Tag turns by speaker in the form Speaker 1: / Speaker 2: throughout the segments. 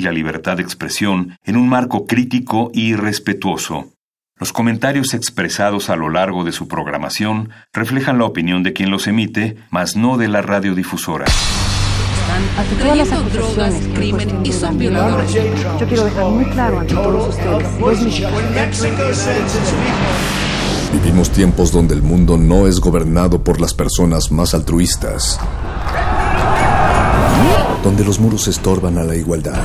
Speaker 1: y la libertad de expresión en un marco crítico y respetuoso. Los comentarios expresados a lo largo de su programación reflejan la opinión de quien los emite, mas no de la radiodifusora.
Speaker 2: Todas las acusaciones crimen y son violadores. Yo quiero dejar muy claro ante todos ustedes.
Speaker 3: Vivimos tiempos donde el mundo no es gobernado por las personas más altruistas. Donde los muros estorban a la igualdad.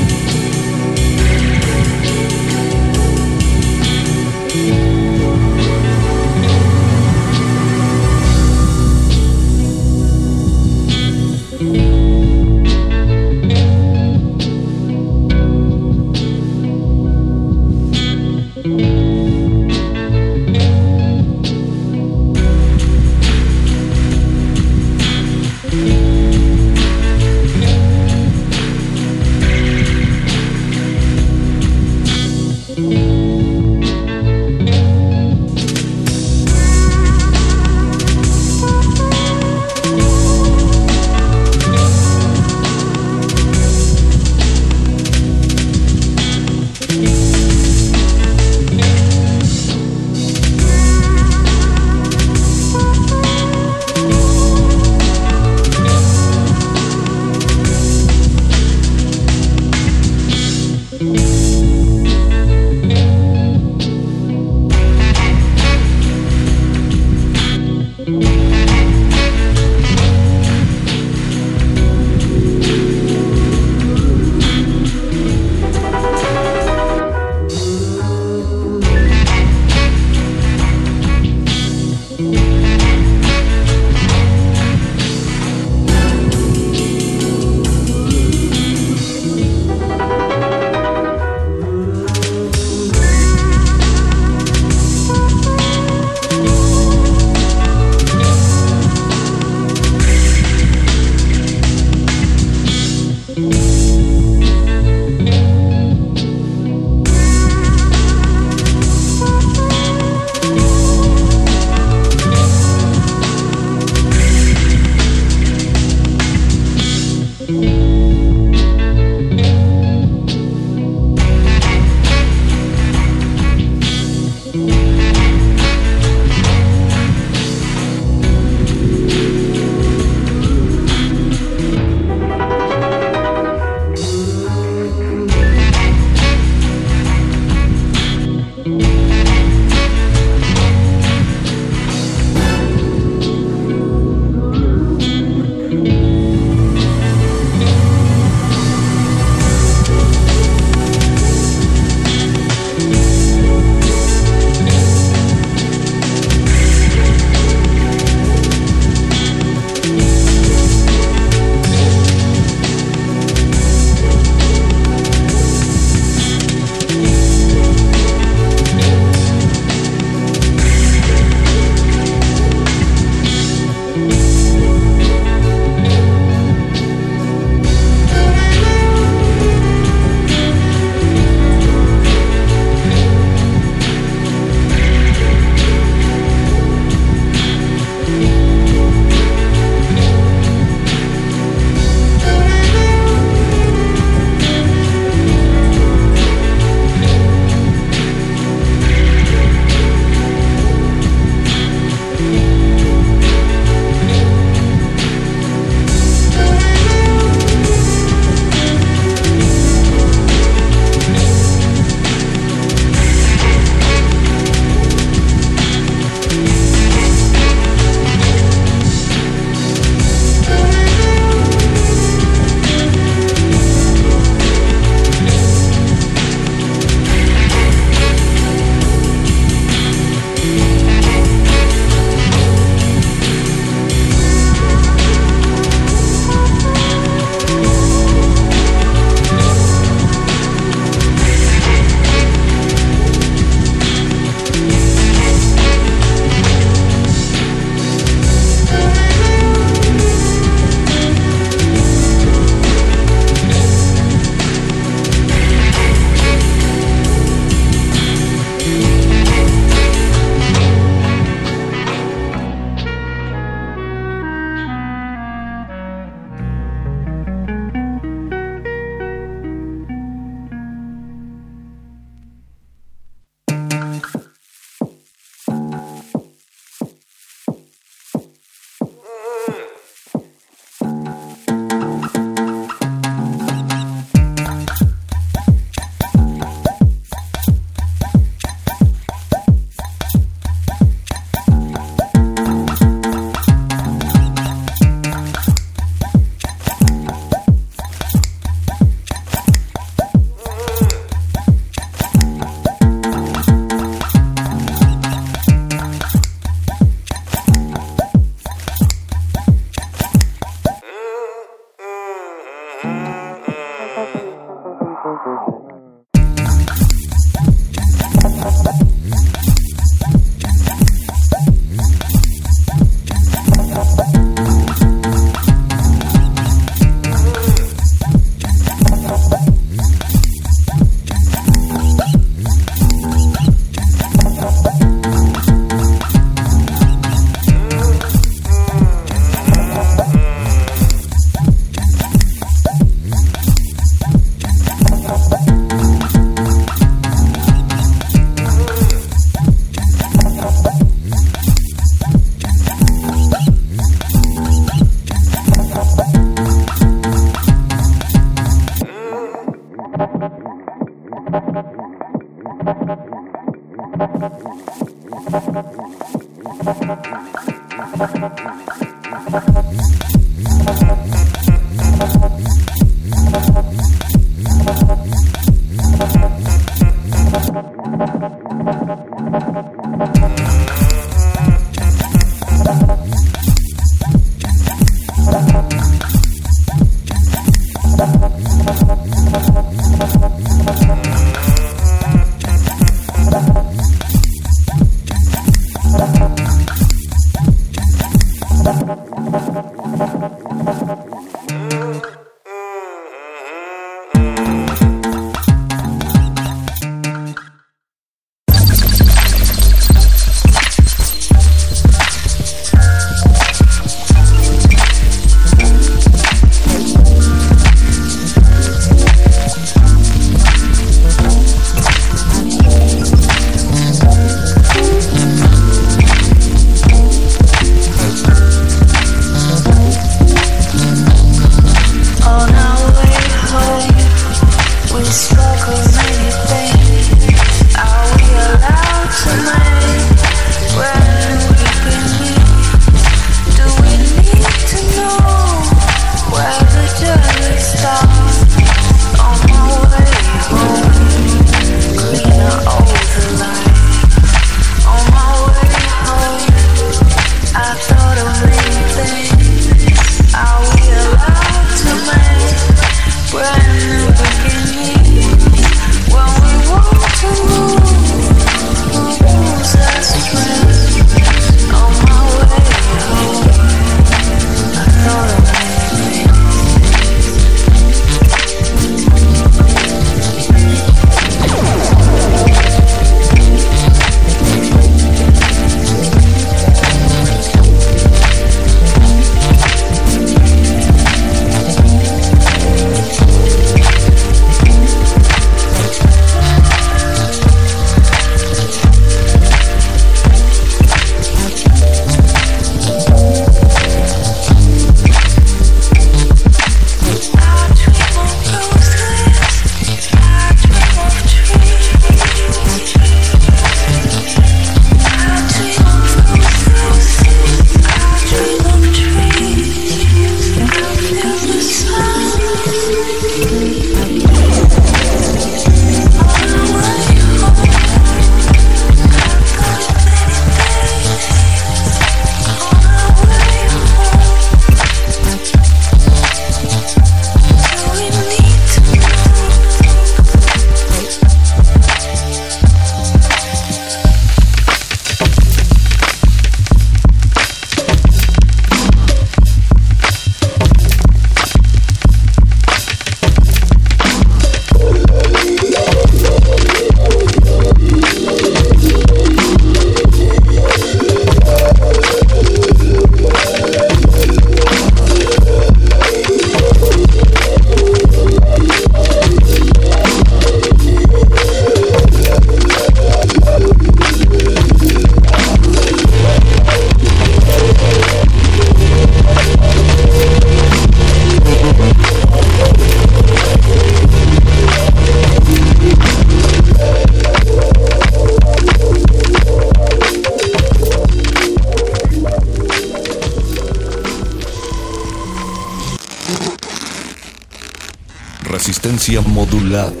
Speaker 4: Bismillah.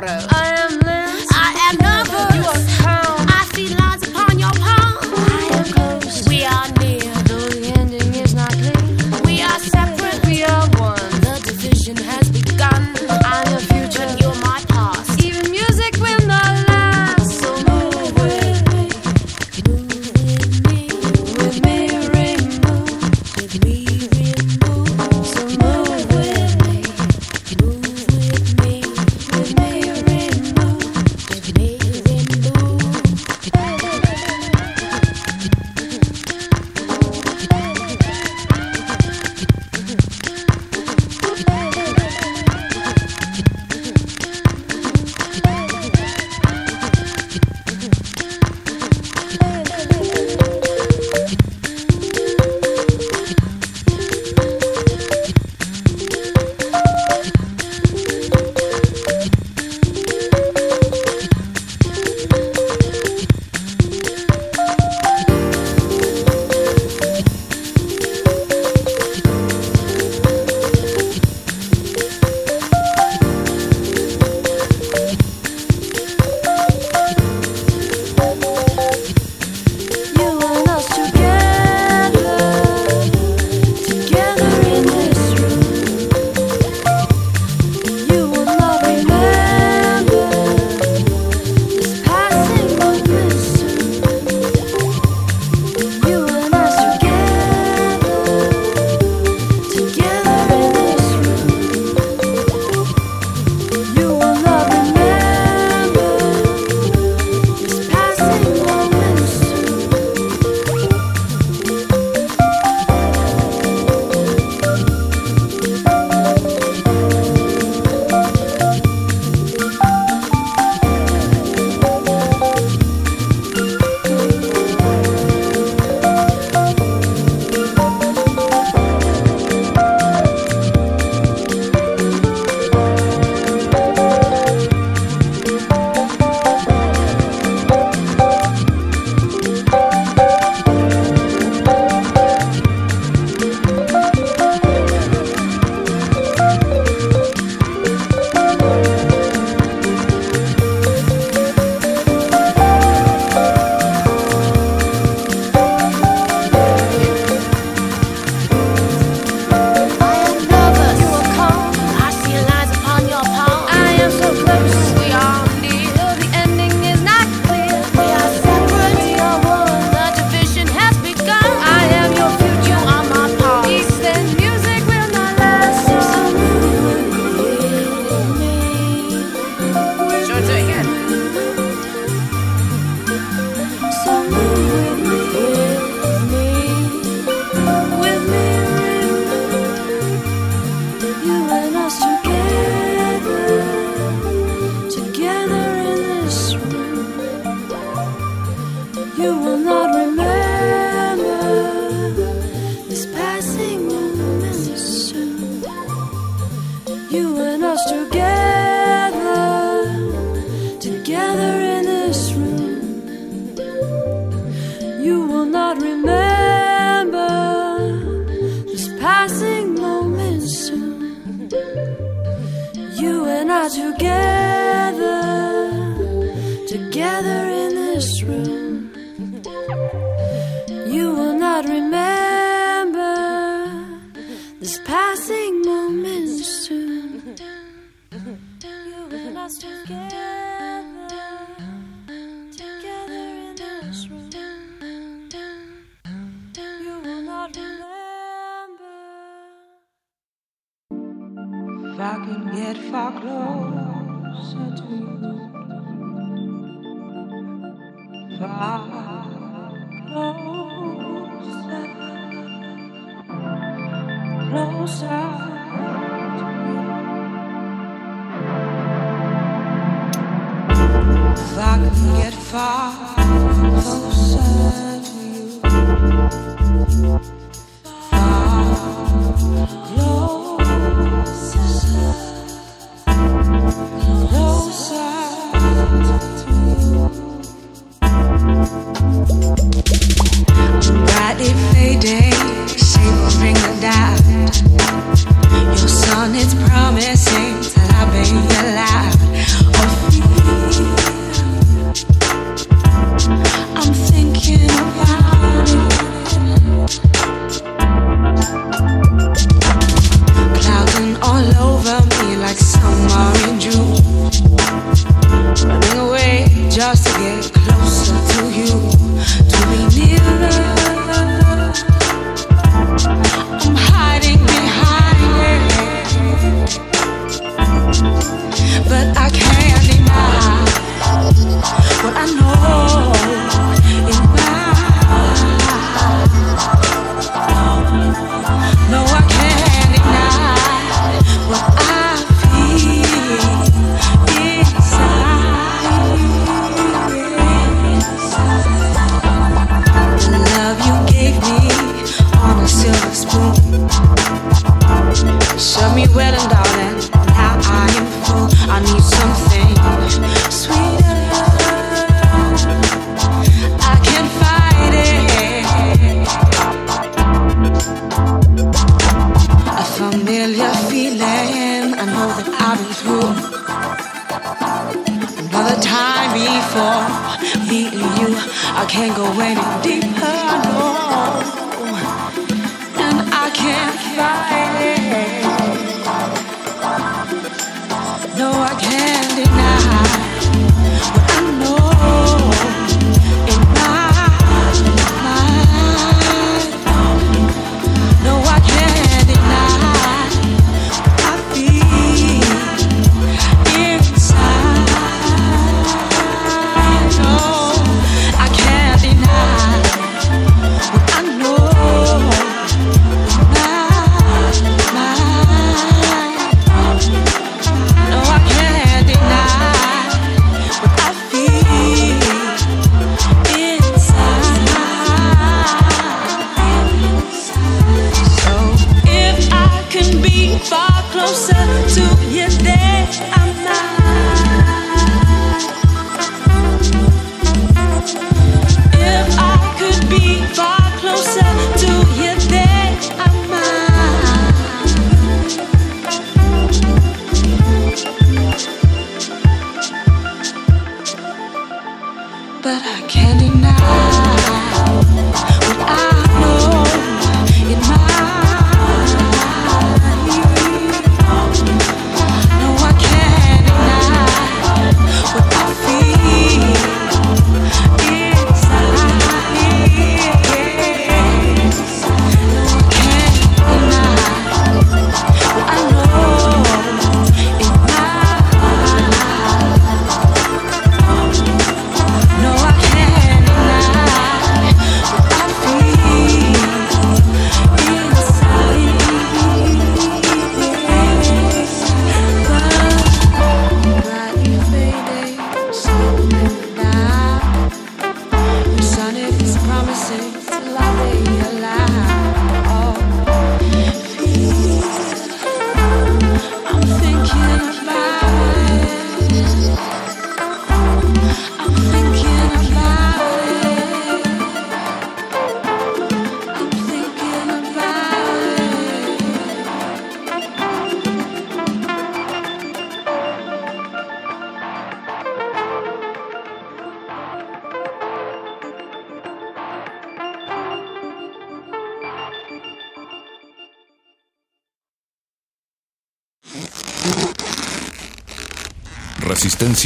Speaker 5: tomorrow.
Speaker 3: I am
Speaker 5: Liz. I am Nova. You are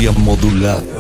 Speaker 5: Modulada.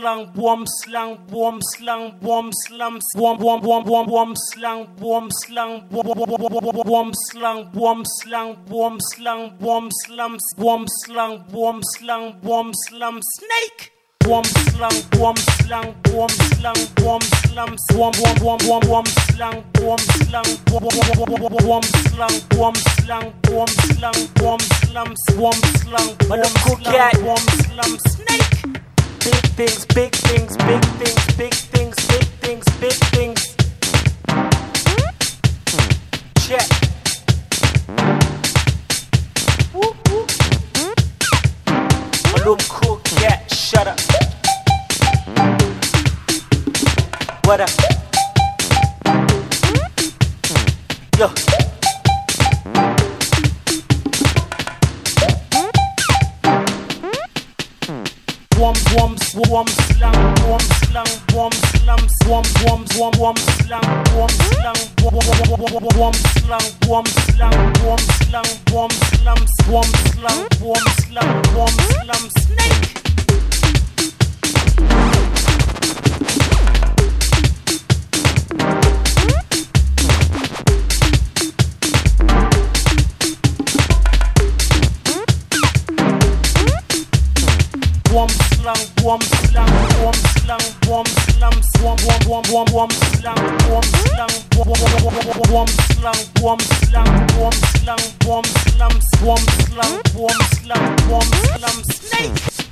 Speaker 5: slang bomb slang bomb slang bomb slam bomb bomb bomb bomb bomb slang bomb slang bomb slang bomb slang bomb slang bomb slam bomb slang bomb slang bomb slam snake Wom slang, wom slang, wom slang, wom slam, wom wom wom wom wom slang, wom slang, wom wom slang, wom slang, wom slang, wom slam, wom slang, wom slang, wom slam, snake. Big things, big things, big things, big things, big things, big things. Check. Woo. My little cool cat, shut up. What up? Yo. wom swom slam wom slam wom slam swom wom swom wom slam wom slam wom slam wom slam wom slam wom slam swom slam wom slam wom slam snake slang, warm slang, warm slang, warm slam, warm warm warm warm warm slang, warm slang, warm warm slang, warm slang, warm slang, warm slam, warm slang, warm slang, warm slam, snake.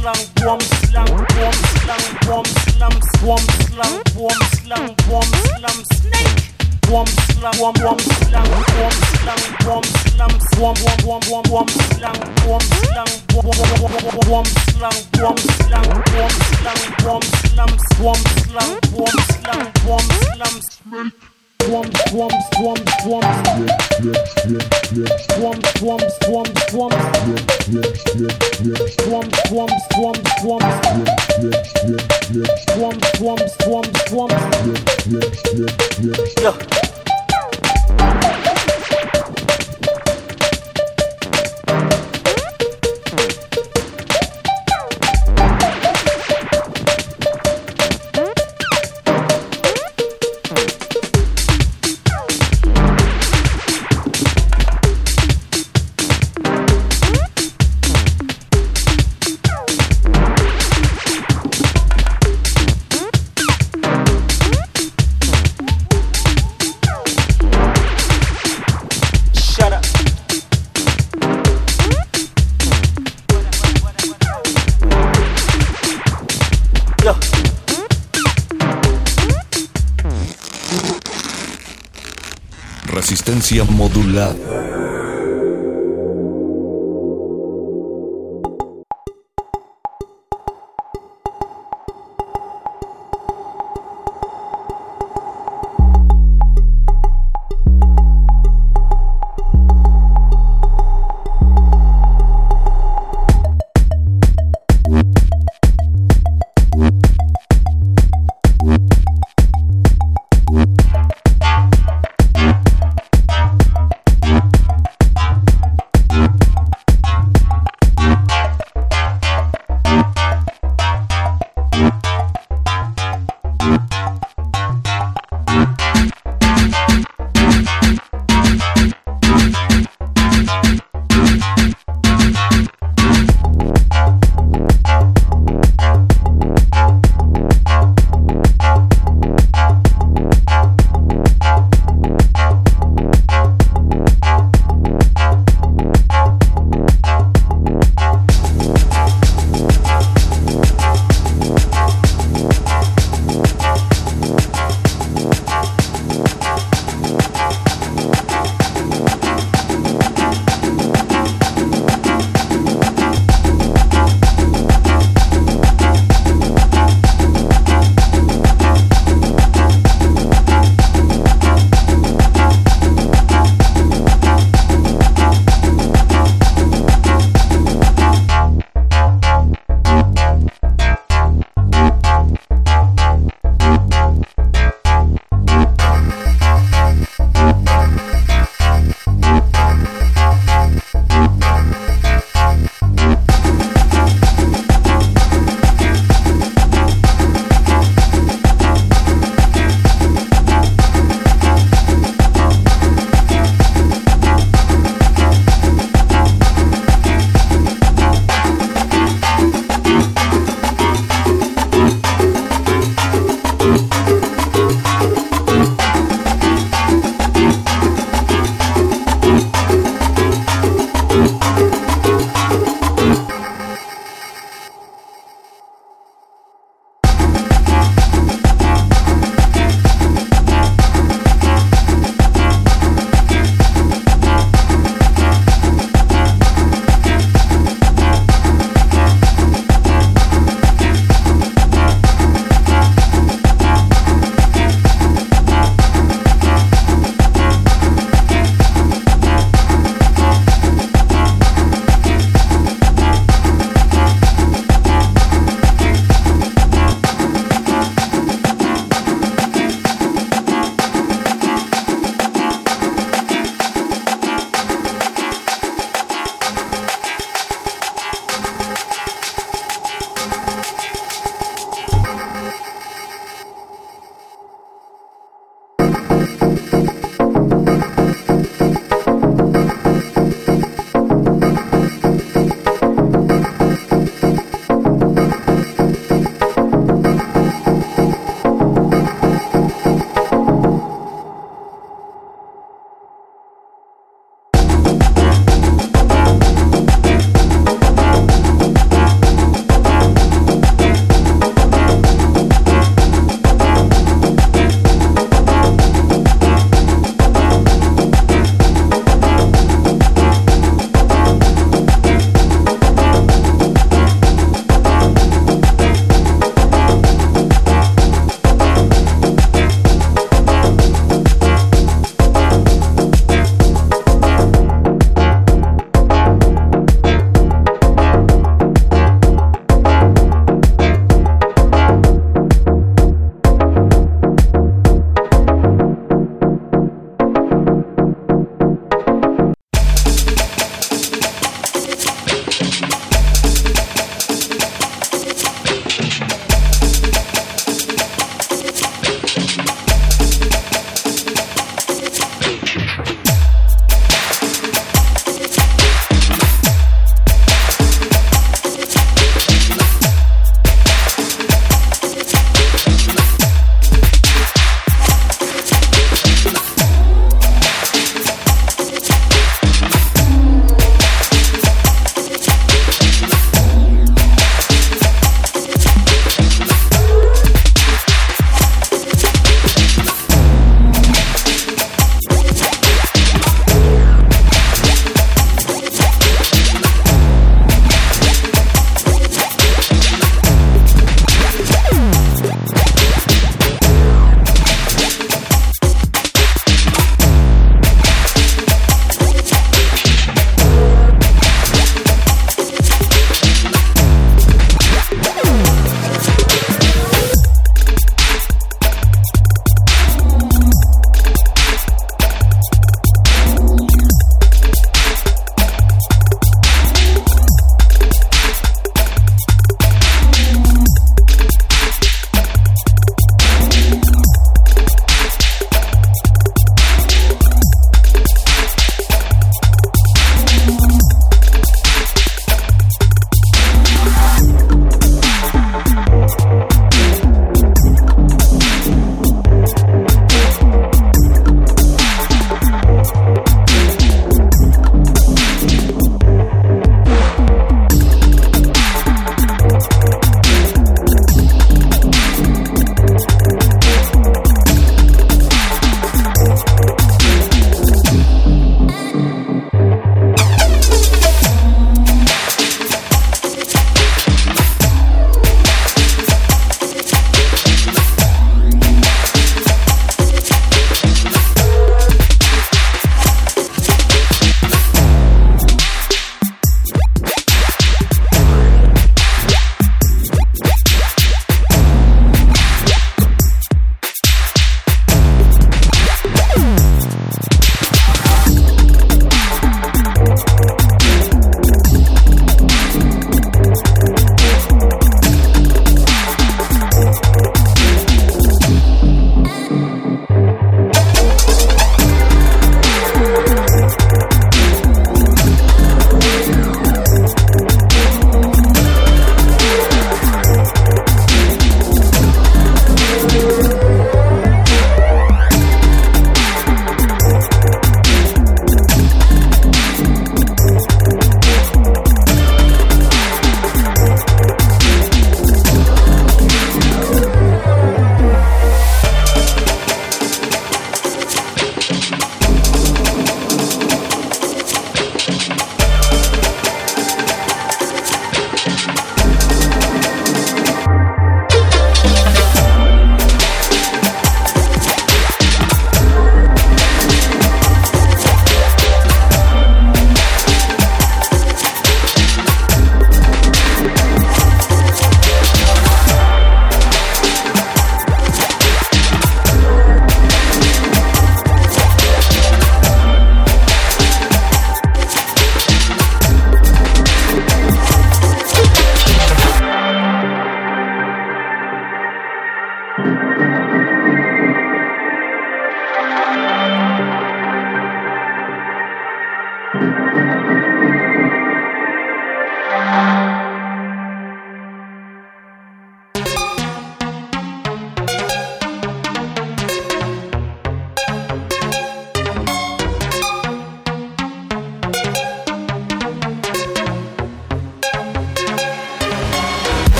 Speaker 5: slum, bomb slum, bomb slum, bomb slum, bomb slum, bomb slum, bomb slum, snake. Wom slum, wom wom slum, wom slum, wom slum, wom wom wom wom wom slum, wom slum, wom wom wom wom wom slum, wom slum, wom slum, wom slum, wom slum, snake swamp, swamp, swamp, swamp, swamp, swamp, swamp, swamp, swamp, swamp, swamp, swamp, swamp, swamp, swamp, swamp, swamp,
Speaker 3: Resistencia modulada.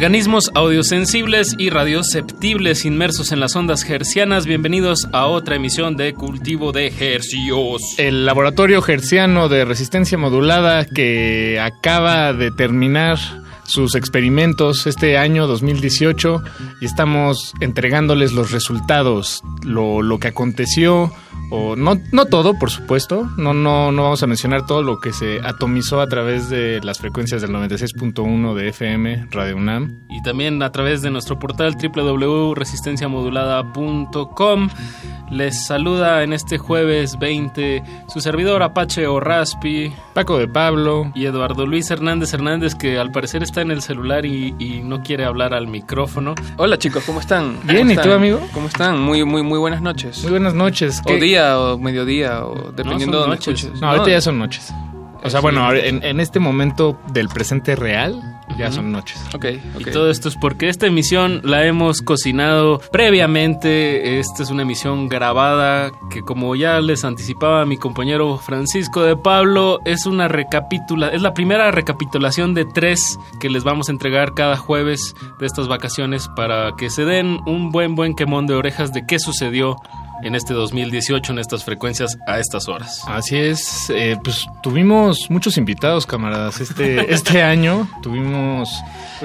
Speaker 6: Organismos audiosensibles y radioceptibles inmersos en las ondas hercianas, bienvenidos a otra emisión de Cultivo de Hercios.
Speaker 7: El laboratorio herciano de resistencia modulada que acaba de terminar sus experimentos este año 2018 y estamos entregándoles los resultados, lo, lo que aconteció, o no, no todo, por supuesto, no, no, no vamos a mencionar todo lo que se atomizó a través de las frecuencias del 96.1 de FM, Radio UNAM.
Speaker 6: Y también a través de nuestro portal www.resistenciamodulada.com. Les saluda en este jueves 20 su servidor Apache o Raspi,
Speaker 7: Paco de Pablo
Speaker 6: y Eduardo Luis Hernández Hernández, que al parecer está en el celular y, y no quiere hablar al micrófono.
Speaker 8: Hola chicos, ¿cómo están?
Speaker 7: Bien,
Speaker 8: ¿Cómo
Speaker 7: ¿y tú, amigo?
Speaker 8: ¿Cómo están? Muy, muy, muy buenas noches.
Speaker 7: Muy buenas noches.
Speaker 8: O
Speaker 7: ¿Qué-
Speaker 8: día, o mediodía, o dependiendo
Speaker 6: son
Speaker 8: de dónde
Speaker 6: noches.
Speaker 8: escuches.
Speaker 7: No, ahorita ya son noches. O sea, bueno, en, en este momento del presente real ya son noches.
Speaker 8: Ok, ok.
Speaker 6: Y todo esto es porque esta emisión la hemos cocinado previamente. Esta es una emisión grabada que como ya les anticipaba mi compañero Francisco de Pablo, es una recapitula, es la primera recapitulación de tres que les vamos a entregar cada jueves de estas vacaciones para que se den un buen buen quemón de orejas de qué sucedió en este 2018 en estas frecuencias a estas horas.
Speaker 7: Así es, eh, pues tuvimos muchos invitados, camaradas. Este, este año tuvimos.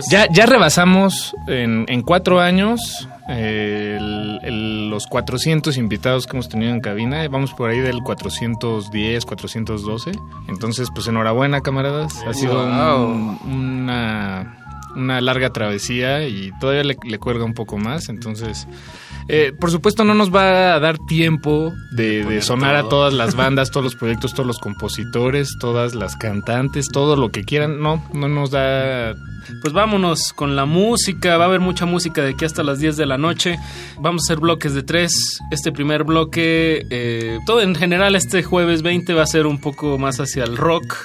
Speaker 7: Ya, ya rebasamos en, en cuatro años eh, el- el- los 400 invitados que hemos tenido en cabina. Vamos por ahí del 410, 412. Entonces, pues enhorabuena, camaradas. Ha sido un- una, una larga travesía y todavía le, le cuelga un poco más. Entonces. Eh, por supuesto no nos va a dar tiempo de, de sonar a todas las bandas, todos los proyectos, todos los compositores, todas las cantantes, todo lo que quieran. No, no nos da...
Speaker 6: Pues vámonos con la música. Va a haber mucha música de aquí hasta las 10 de la noche. Vamos a hacer bloques de tres. Este primer bloque, eh, todo en general, este jueves 20 va a ser un poco más hacia el rock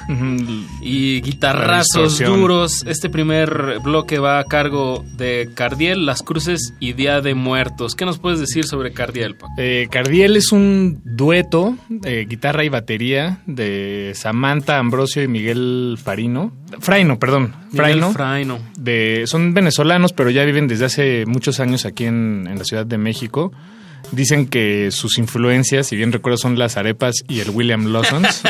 Speaker 6: y guitarrazos duros. Este primer bloque va a cargo de Cardiel, Las Cruces y Día de Muertos. ¿Qué nos puedes decir sobre Cardiel?
Speaker 7: Eh, Cardiel es un dueto, de guitarra y batería, de Samantha Ambrosio y Miguel Farino. Fraino, perdón. Fraino.
Speaker 6: Fraino.
Speaker 7: de, son venezolanos, pero ya viven desde hace muchos años aquí en, en la Ciudad de México. Dicen que sus influencias, si bien recuerdo, son las arepas y el William Lawson's.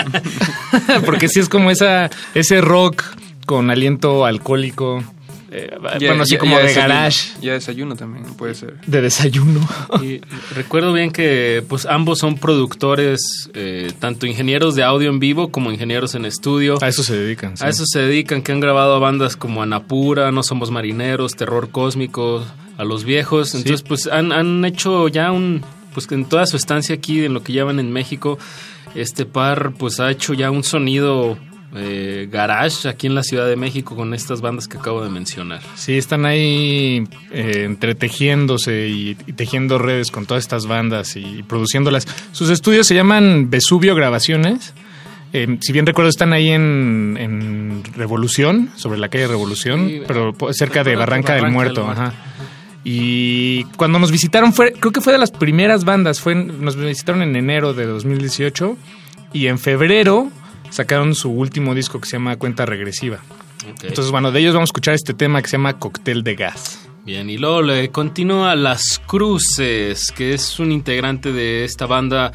Speaker 7: Porque sí es como esa, ese rock con aliento alcohólico. Eh,
Speaker 8: Ya-
Speaker 7: bueno, así
Speaker 8: ya-
Speaker 7: como
Speaker 8: ya
Speaker 7: de
Speaker 8: desayuno.
Speaker 7: garage,
Speaker 8: Ya desayuno también, puede ser.
Speaker 7: de desayuno.
Speaker 6: Y recuerdo bien que pues ambos son productores, eh, tanto ingenieros de audio en vivo como ingenieros en estudio.
Speaker 7: A eso se dedican. sí.
Speaker 6: A eso se dedican, que han grabado a bandas como Anapura, No Somos Marineros, Terror Cósmico, a los viejos. Entonces, pues han, han hecho ya un, pues en toda su estancia aquí, en lo que llevan en México, este par pues ha hecho ya un sonido eh, garage aquí en la Ciudad de México con estas bandas que acabo de mencionar.
Speaker 7: Sí, están ahí eh, entretejiéndose y, y tejiendo redes con todas estas bandas y produciéndolas. Sus estudios se llaman Vesubio Grabaciones. Eh, si bien recuerdo, están ahí en, en Revolución, sobre la calle Revolución,
Speaker 6: Sí,
Speaker 7: pero cerca de Barranca del Muerto.
Speaker 6: del Muerto.
Speaker 7: Ajá. Y cuando nos visitaron, fue, creo que fue de las primeras bandas, fue, en- nos visitaron en enero de 2018 y en febrero sacaron su último disco que se llama Cuenta Regresiva. Entonces, bueno, de ellos vamos a escuchar este tema que se llama Cóctel de Gas.
Speaker 6: Bien, y luego le continúa Las Cruces, que es un integrante de esta banda,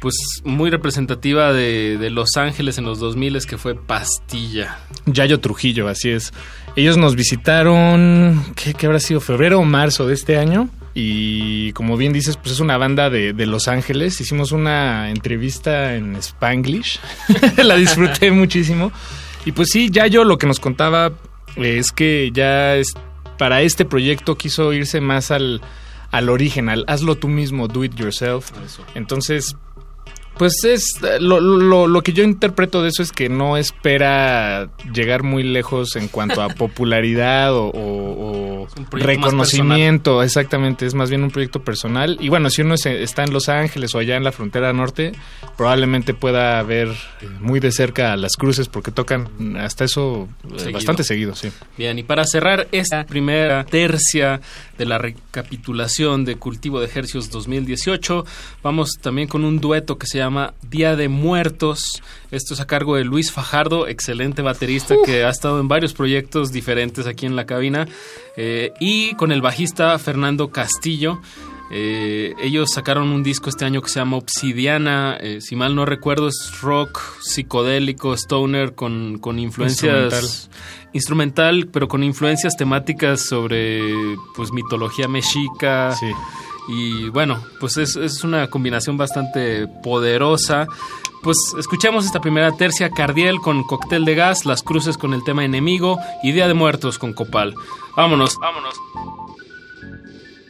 Speaker 6: pues muy representativa de, de Los Ángeles en los 2000 que fue Pastilla.
Speaker 7: Yayo Trujillo, así es. Ellos nos visitaron, ¿qué, qué habrá sido? ¿Febrero o marzo de este año? Y como bien dices, pues es una banda de, de Los Ángeles. Hicimos una entrevista en Spanglish. La disfruté muchísimo. Y pues sí, ya yo lo que nos contaba es que ya es, para este proyecto quiso irse más al, al origen, al hazlo tú mismo, do it yourself. Entonces, pues es lo, lo, lo, que yo interpreto de eso es que no espera llegar muy lejos en cuanto a popularidad o, o, o reconocimiento, exactamente, es más bien un proyecto personal. Y bueno, si uno está en Los Ángeles o allá en la frontera norte, probablemente pueda ver muy de cerca las cruces porque tocan hasta eso eh, seguido. bastante seguido, sí.
Speaker 6: Bien, y para cerrar esta primera tercia de la recapitulación de Cultivo de Ejercios 2018, vamos también con un dueto que se llama llama Día de Muertos. Esto es a cargo de Luis Fajardo, excelente baterista que ha estado en varios proyectos diferentes aquí en la cabina, eh, y con el bajista Fernando Castillo. Eh, ellos sacaron un disco este año que se llama Obsidiana, eh, si mal no recuerdo es rock psicodélico, stoner con, con influencias instrumental. instrumental. pero con influencias temáticas sobre pues mitología mexica.
Speaker 7: Sí.
Speaker 6: Y bueno, pues es, es, una combinación bastante poderosa. Pues escuchamos esta primera tercia, Cardiel con Cóctel de Gas, Las Cruces con el tema Enemigo y Día de Muertos con Copal. Vámonos, vámonos.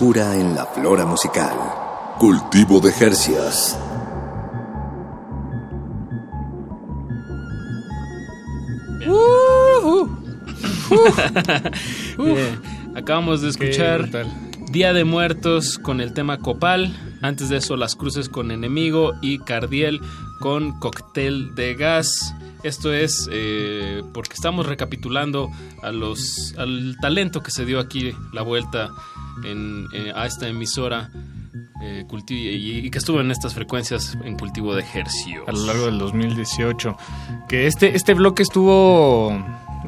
Speaker 9: Frescura en la flora musical. Cultivo de Jercias.
Speaker 6: Bien, Acabamos de escuchar Día de Muertos con el tema Copal. Antes de eso, Las Cruces con Enemigo y Cardiel con Cóctel de Gas. Esto es eh, porque estamos recapitulando a los, al talento que se dio aquí la vuelta en, eh, a esta emisora eh, y, y que estuvo en estas frecuencias en cultivo de ejercicio.
Speaker 7: a lo largo del 2018. Que este, este bloque estuvo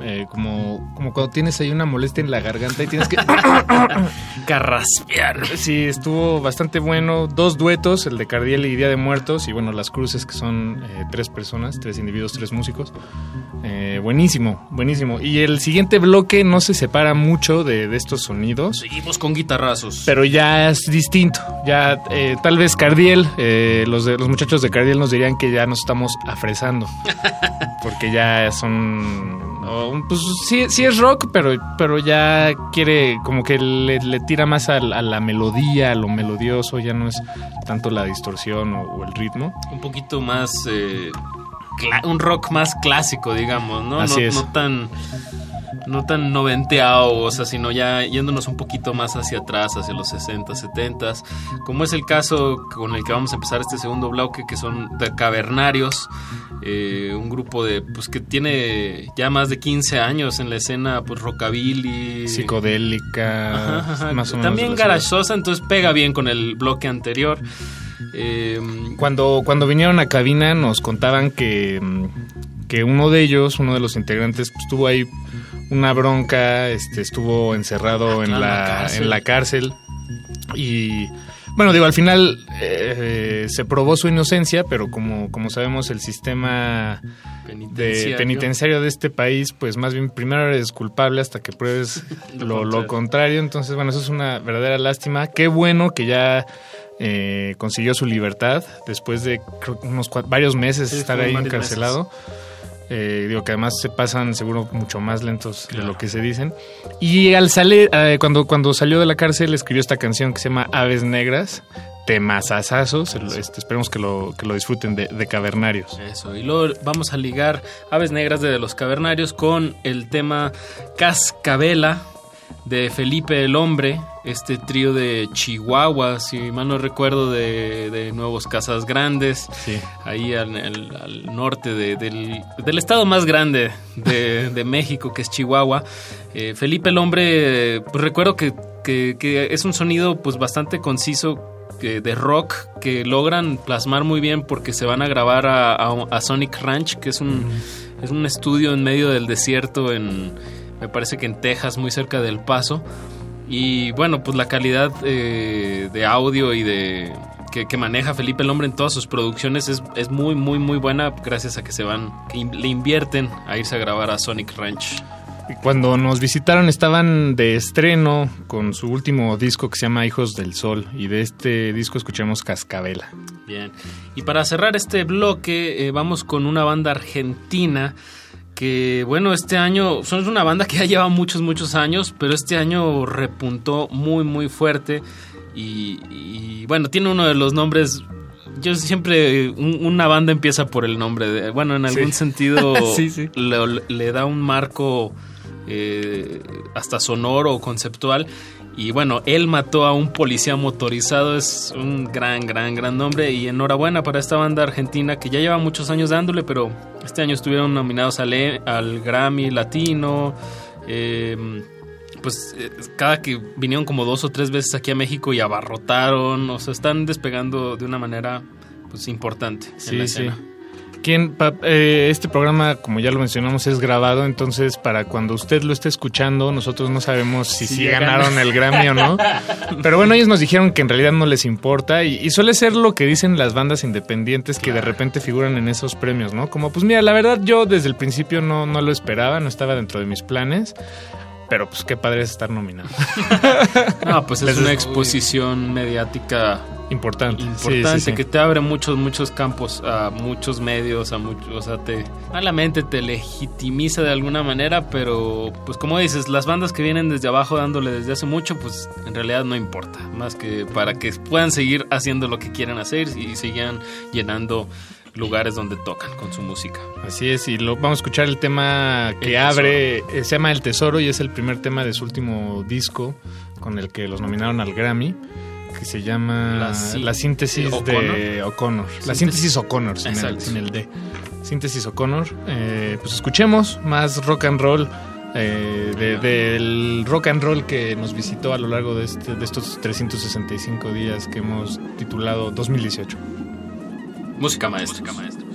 Speaker 7: eh, como, como cuando tienes ahí una molestia en la garganta y tienes que
Speaker 6: carraspear.
Speaker 7: Sí, estuvo bastante bueno. Dos duetos, el de Cardiel y Día de Muertos, y bueno, las cruces que son eh, tres personas, tres individuos, tres músicos. Eh, buenísimo, buenísimo. Y el siguiente bloque no se separa mucho de, de estos sonidos.
Speaker 6: Seguimos con guitarrazos.
Speaker 7: Pero ya es distinto. Ya tal vez Cardiel, los, de, los muchachos de Cardiel nos dirían que ya nos estamos afresando. porque ya son O, pues sí, sí es rock, pero, pero ya quiere como que le, le tira más a, la- a la melodía, a lo melodioso, ya no es tanto la distorsión o, o el ritmo.
Speaker 6: Un poquito más. eh, un rock más clásico, digamos, ¿no?
Speaker 7: Así
Speaker 6: no,
Speaker 7: es.
Speaker 6: no tan. No tan noventeado, o sea, sino ya yéndonos un poquito más hacia atrás, hacia los 60, 70, como es el caso con el que vamos a empezar este segundo bloque, que son The Cavernarios, eh, un grupo de, pues que tiene ya más de 15 años en la escena, pues rockabilly,
Speaker 7: Psicodélica,
Speaker 6: Ajá, ajá.
Speaker 7: más o menos.
Speaker 6: También
Speaker 7: de
Speaker 6: garachosa, entonces pega bien con el bloque anterior. Eh,
Speaker 7: Cuando, cuando vinieron a cabina nos contaban que, que uno de ellos, uno de los integrantes, pues, tuvo ahí una bronca, este, estuvo encerrado en,
Speaker 6: Ah, claro,
Speaker 7: la,
Speaker 6: en la cárcel.
Speaker 7: en la cárcel. Y bueno, digo, al final eh, se probó su inocencia, pero como, como sabemos el sistema de
Speaker 6: Penitenciario.
Speaker 7: penitenciario de este país, pues más bien primero eres culpable hasta que pruebes
Speaker 6: Lo contrario.
Speaker 7: Entonces, bueno, eso es una verdadera lástima. Qué bueno que ya eh, consiguió su libertad después de creo, unos varios meses
Speaker 6: Sí,
Speaker 7: estar ahí encarcelado. Eh, digo que además se pasan seguro mucho más lentos de lo que se dicen. Y al salir, eh, cuando, cuando salió de la cárcel, escribió esta canción que se llama Aves Negras, temasazazos. El- Este, esperemos que lo, que lo disfruten de, de cavernarios.
Speaker 6: Eso, y luego vamos a ligar Aves Negras de los Cavernarios con el tema Cascabela de Felipe el Hombre, este trío de Chihuahua, si mal no recuerdo, de, de Nuevos Casas Grandes,
Speaker 7: Sí.
Speaker 6: ahí al, al- al norte de- del, del estado más grande de, de México, que es Chihuahua. Eh, Felipe el Hombre, pues recuerdo que, que- que es un sonido pues bastante conciso que- de rock que logran plasmar muy bien porque se van a grabar a, a- a Sonic Ranch, que es un, es un estudio en medio del desierto en, me parece que en Texas, muy cerca del Paso. Y bueno, pues la calidad eh, de audio y de que, que maneja Felipe el Hombre en todas sus producciones es, es muy, muy, muy buena gracias a que se van, que le invierten a irse a grabar a Sonic Ranch.
Speaker 7: Y Cuando nos visitaron estaban de estreno con su último disco que se llama Hijos del Sol y de este disco escuchamos Cascabela.
Speaker 6: Bien. Y para cerrar este bloque, eh, vamos con una banda argentina que, bueno, este año, son una banda que ya lleva muchos, muchos años, pero este año repuntó muy, muy fuerte. Y, y, bueno, tiene uno de los nombres. Yo siempre, un- una banda empieza por el nombre. De, bueno, en algún
Speaker 7: Sí.
Speaker 6: sentido
Speaker 7: Sí, sí.
Speaker 6: Le, le da un marco eh, hasta sonoro o conceptual. Y bueno, él mató a un policía motorizado, es un gran, gran, gran nombre. Y enhorabuena para esta banda argentina que ya lleva muchos años dándole, pero este año estuvieron nominados al, E- al Grammy Latino. eh, pues eh, cada que vinieron como dos o tres veces aquí a México y abarrotaron, o sea, están despegando de una manera pues importante. en la
Speaker 7: sí.
Speaker 6: escena.
Speaker 7: ¿Quién, pa- eh, este programa, como ya lo mencionamos, es grabado, entonces para cuando usted lo esté escuchando, nosotros no sabemos si sí ganaron el Grammy o no. Pero bueno, ellos nos dijeron que en realidad no les importa y, y suele ser lo que dicen las bandas independientes que de repente figuran en esos premios, ¿no? Como, pues mira, la verdad yo desde el principio no, no lo esperaba, no estaba dentro de mis planes. Pero pues qué padre es estar nominado.
Speaker 6: No, pues es
Speaker 7: Les
Speaker 6: una exposición mediática
Speaker 7: Importante.
Speaker 6: importante
Speaker 7: Sí, sí, sí.
Speaker 6: que te abre muchos muchos campos a muchos medios a muchos o sea te malamente te legitimiza de alguna manera pero pues como dices las bandas que vienen desde abajo dándole desde hace mucho pues en realidad no importa más que para que puedan seguir haciendo lo que quieren hacer y sigan llenando lugares donde tocan con su música
Speaker 7: Así es, y lo, vamos a escuchar el tema que
Speaker 6: El
Speaker 7: abre, eh, se llama El Tesoro y es el primer tema de su último disco con el que los nominaron al Grammy, que se llama
Speaker 6: La
Speaker 7: La,
Speaker 6: sí-
Speaker 7: síntesis
Speaker 6: O'Connor.
Speaker 7: de O'Connor. La
Speaker 6: Síntesis.
Speaker 7: O'Connor, sin el, sin el D. Síntesis O'Connor. Eh, pues escuchemos más rock and roll. eh, de- del rock and roll que nos visitó a lo largo de, este- de estos 365 días que hemos titulado 2018.
Speaker 6: música maestra, maestra.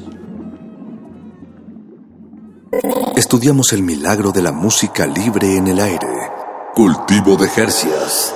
Speaker 9: Estudiamos el milagro de la música libre en el aire. Cultivo de Jercias.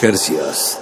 Speaker 9: Cultivo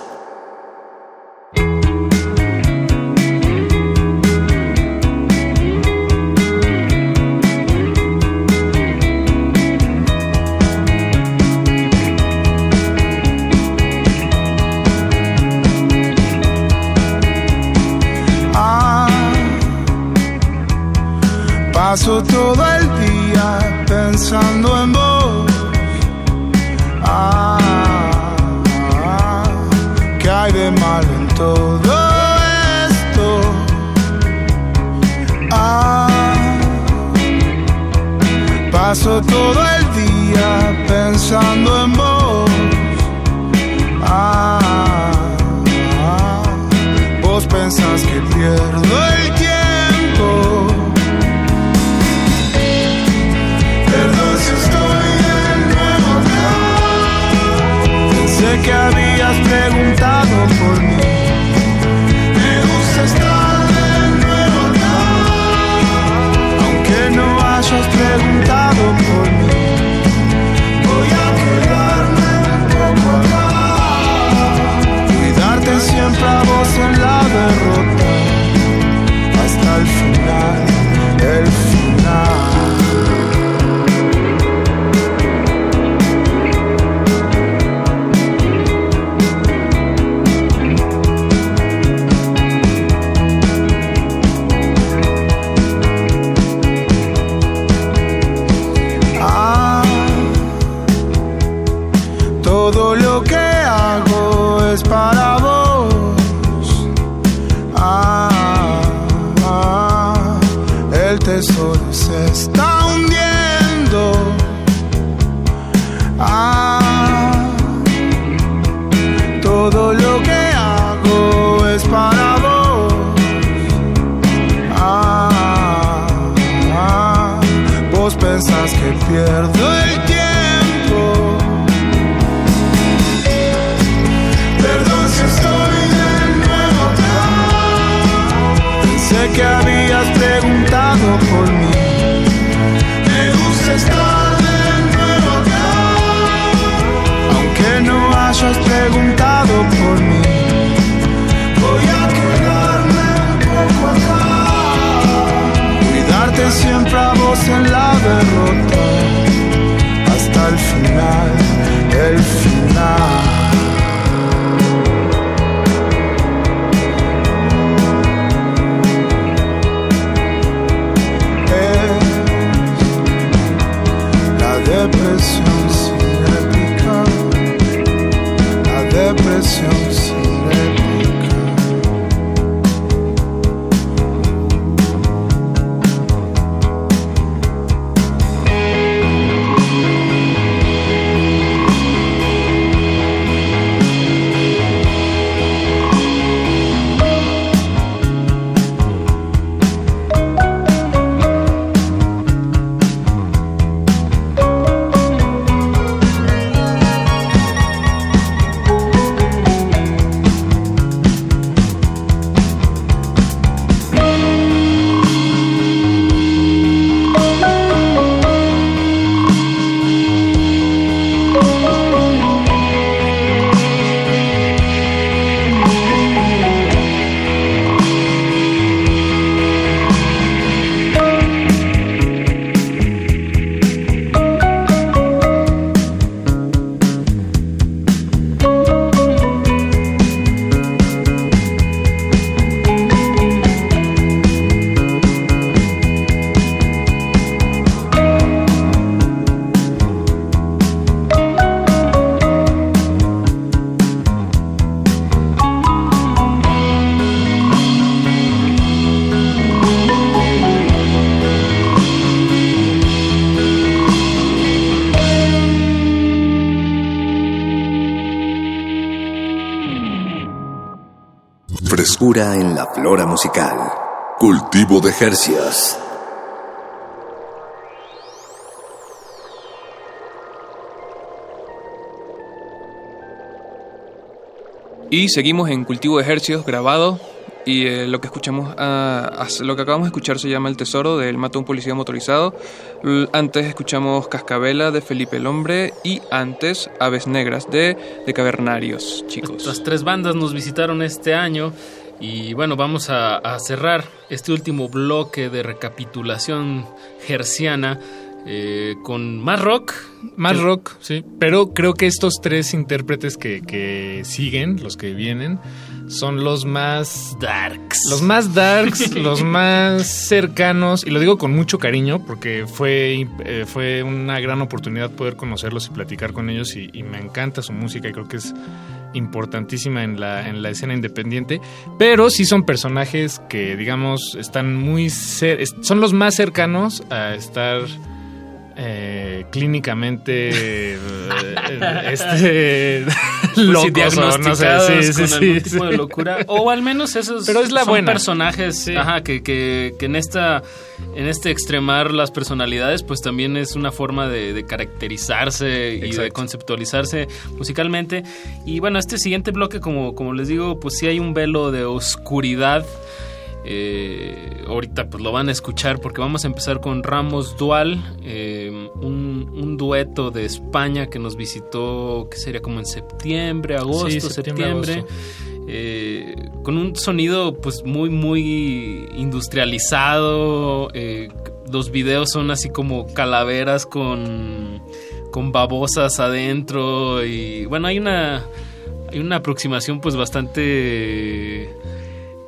Speaker 9: Frescura en la flora musical. Cultivo de Jercias.
Speaker 8: Y seguimos en Cultivo de Hercios grabado Y eh, lo que escuchamos, as- lo que acabamos de escuchar se llama El Tesoro del Mató a un policía motorizado. L- Antes escuchamos Cascabela de Felipe el Hombre y antes Aves Negras de, de Cavernarios, chicos.
Speaker 6: Las tres bandas nos visitaron este año y bueno, vamos a, a cerrar este último bloque de recapitulación gerciana eh, con más rock.
Speaker 7: Más rock, sí. Pero creo que estos tres intérpretes que, que siguen, los que vienen, son los más
Speaker 6: darks.
Speaker 7: Los más darks, los más cercanos, y lo digo con mucho cariño porque fue, eh, fue una gran oportunidad poder conocerlos y platicar con ellos y, y me encanta su música y creo que es importantísima en la, en la escena independiente, pero sí son personajes que digamos están muy son los más cercanos a estar eh, clínicamente eh, este
Speaker 6: Pues sí,
Speaker 7: locos o no sé, sí, sí,
Speaker 6: con
Speaker 7: sí,
Speaker 6: algún tipo de locura. O al menos esos
Speaker 7: Pero es la
Speaker 6: son
Speaker 7: buena.
Speaker 6: personajes ajá, que, que, que en esta en este extremar las personalidades pues también es una forma de, de caracterizarse y de conceptualizarse musicalmente. Y bueno este siguiente bloque como, como les digo pues sí hay un velo de oscuridad eh, ahorita pues lo van a escuchar porque vamos a empezar con Ramos Dual, eh, un, un dueto de España que nos visitó, que sería como en septiembre, agosto,
Speaker 7: Sí, septiembre,
Speaker 6: septiembre.
Speaker 7: agosto.
Speaker 6: eh, con un sonido pues muy muy industrializado eh, los videos son así como calaveras con con babosas adentro y bueno hay una hay una aproximación pues bastante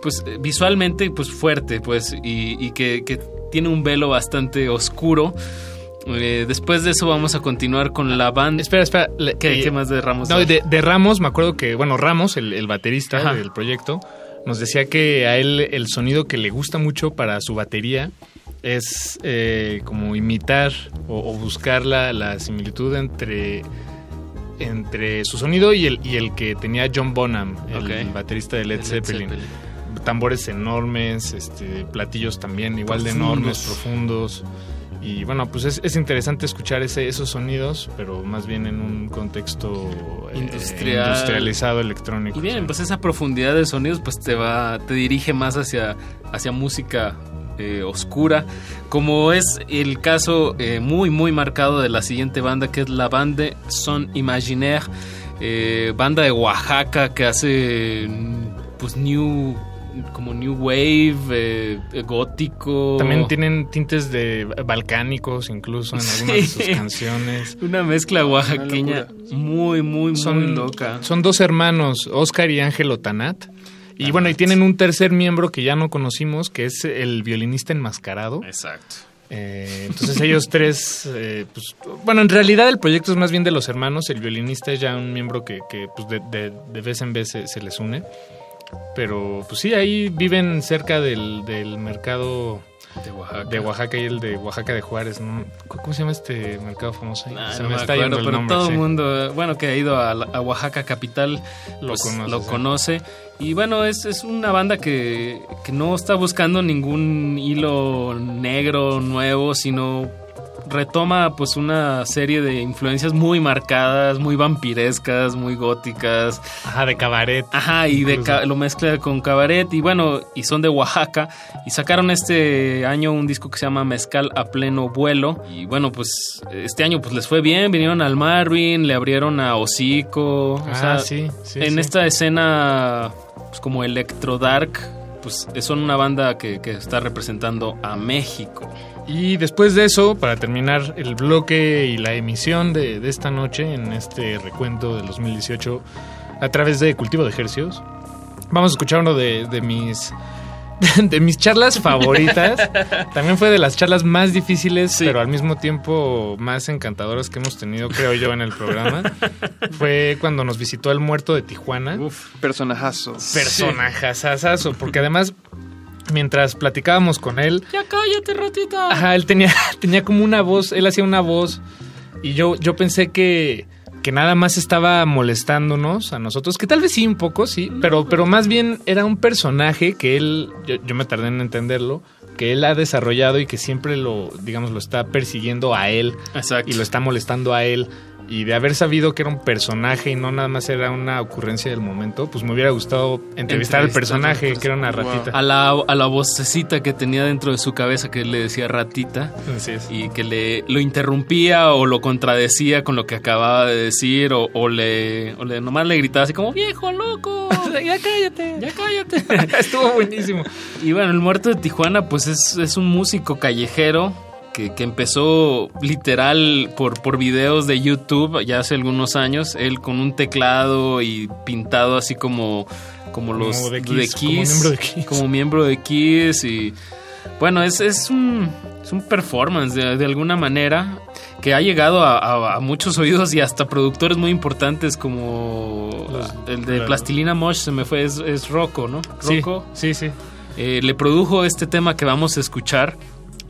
Speaker 6: pues eh, visualmente pues fuerte pues y, y que, que tiene un velo bastante oscuro Eh, después de eso vamos a continuar con la banda
Speaker 7: Espera, espera. le-
Speaker 6: ¿Qué,
Speaker 7: eh,
Speaker 6: qué más de Ramos?
Speaker 7: No, de, de Ramos, me acuerdo que, bueno, Ramos, el, el baterista
Speaker 6: Ajá.
Speaker 7: del proyecto, nos decía que a él el sonido que le gusta mucho para su batería es eh, como imitar o, o buscar la, la similitud entre entre su sonido y el, y el que tenía John Bonham, el, baterista de Led,
Speaker 6: Led
Speaker 7: Zeppelin.
Speaker 6: Zeppelin.
Speaker 7: Tambores enormes, este, platillos también igual de enormes, profundos. Y bueno, pues es, es interesante escuchar ese, esos sonidos, pero más bien en un contexto eh,
Speaker 6: Industrial.
Speaker 7: industrializado electrónico.
Speaker 6: Y bien, pues esa profundidad de sonidos pues te va, te dirige más hacia, hacia música eh, oscura, como es el caso eh, muy muy marcado de la siguiente banda que es la banda Son Imaginaire, eh, banda de Oaxaca que hace mm, pues new como new wave, eh, gótico.
Speaker 7: También tienen tintes de balcánicos incluso en algunas de sus canciones.
Speaker 6: una mezcla oaxaqueña muy muy muy
Speaker 7: Son,
Speaker 6: loca.
Speaker 7: son dos hermanos, Oscar y Ángelo Tanat. Y bueno, y tienen un tercer miembro que ya no conocimos, que es el violinista enmascarado.
Speaker 6: Exacto.
Speaker 7: Eh, entonces ellos tres, eh, pues, bueno, en realidad el proyecto es más bien de los hermanos, el violinista es ya un miembro que, que, pues, de, de- de vez en vez se, se les une. Pero pues sí, ahí viven cerca del, del mercado
Speaker 6: De Oaxaca.
Speaker 7: de Oaxaca y el de Oaxaca de Juárez. ¿no? ¿Cómo se llama este mercado famoso ahí?
Speaker 6: Ah,
Speaker 7: se
Speaker 6: no
Speaker 7: me
Speaker 6: me
Speaker 7: está
Speaker 6: acuerdo,
Speaker 7: yendo el
Speaker 6: pero
Speaker 7: nombre.
Speaker 6: todo
Speaker 7: sí.
Speaker 6: el mundo, bueno, que ha ido a, Oaxaca capital,
Speaker 7: Lo
Speaker 6: pues,
Speaker 7: conoce,
Speaker 6: lo
Speaker 7: sí.
Speaker 6: conoce. Y bueno, es, es una banda que, que no está buscando ningún hilo negro nuevo, sino retoma pues una serie de influencias muy marcadas, muy vampirescas, muy góticas.
Speaker 7: Ajá, de cabaret.
Speaker 6: Ajá, y de ca- lo mezcla con cabaret y bueno, y son de Oaxaca y sacaron este año un disco que se llama Mezcal a pleno vuelo y bueno, pues este año pues les fue bien, vinieron al Marvin, le abrieron a Hocico, o
Speaker 7: Ah,
Speaker 6: sea,
Speaker 7: sí, sí,
Speaker 6: en
Speaker 7: sí.
Speaker 6: esta escena pues como electro dark, pues son una banda que, que está representando a México.
Speaker 7: Y después de eso, para terminar el bloque y la emisión de, de esta noche en este recuento del 2018 a través de Cultivo de Ejercios, vamos a escuchar uno de, de mis de mis charlas favoritas. También fue de las charlas más difíciles, pero al mismo tiempo más encantadoras que hemos tenido, creo yo, en el programa. Fue cuando nos visitó el muerto de Tijuana.
Speaker 8: Personajazo.
Speaker 7: Personajazazazo, porque además, mientras platicábamos con él,
Speaker 6: Ya cállate, ratita.
Speaker 7: Ajá, él tenía, tenía como una voz, él hacía una voz y yo, yo pensé que, que nada más estaba molestándonos a nosotros, que tal vez sí un poco, sí, pero, pero más bien era un personaje que él, yo, yo me tardé en entenderlo, que él ha desarrollado y que siempre lo, digamos, lo está persiguiendo a él
Speaker 6: Exacto.
Speaker 7: y lo está molestando a él. Y de haber sabido que era un personaje y no nada más era una ocurrencia del momento, pues me hubiera gustado entrevistar al personaje, que era una ratita.
Speaker 6: A la, a la vocecita que tenía dentro de su cabeza que le decía ratita. Y que le lo interrumpía o lo contradecía con lo que acababa de decir o, o le, o le nomás le gritaba así como viejo loco, ya cállate, ya cállate.
Speaker 7: Estuvo buenísimo.
Speaker 6: Y bueno, el muerto de Tijuana pues es, es un músico callejero que, que, empezó literal por, por videos de YouTube ya hace algunos años, él con un teclado y pintado así como, como los
Speaker 7: de
Speaker 6: de
Speaker 7: Kiss,
Speaker 6: Kiss,
Speaker 7: como miembro de Kiss.
Speaker 6: como miembro de Kiss y bueno, es, es, un, es un performance de, de alguna manera que ha llegado a, a- a muchos oídos y hasta productores muy importantes como el de
Speaker 7: claro.
Speaker 6: Plastilina Mosh, se me fue, es, es Rocco, ¿no?
Speaker 7: Sí,
Speaker 6: Rocco.
Speaker 7: sí, sí.
Speaker 6: Eh, le produjo este tema que vamos a escuchar.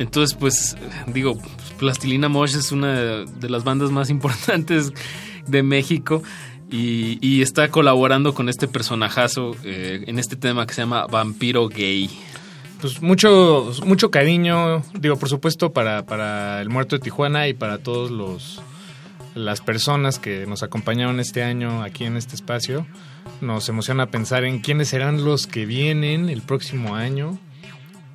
Speaker 6: Entonces, pues, digo, Plastilina Mosh es una de, las bandas más importantes de México y, y está colaborando con este personajazo eh, en este tema que se llama Vampiro Gay.
Speaker 7: Pues mucho, mucho cariño, digo, por supuesto, para, para el muerto de Tijuana y para todos los las personas que nos acompañaron este año aquí en este espacio. Nos emociona pensar en quiénes serán los que vienen el próximo año.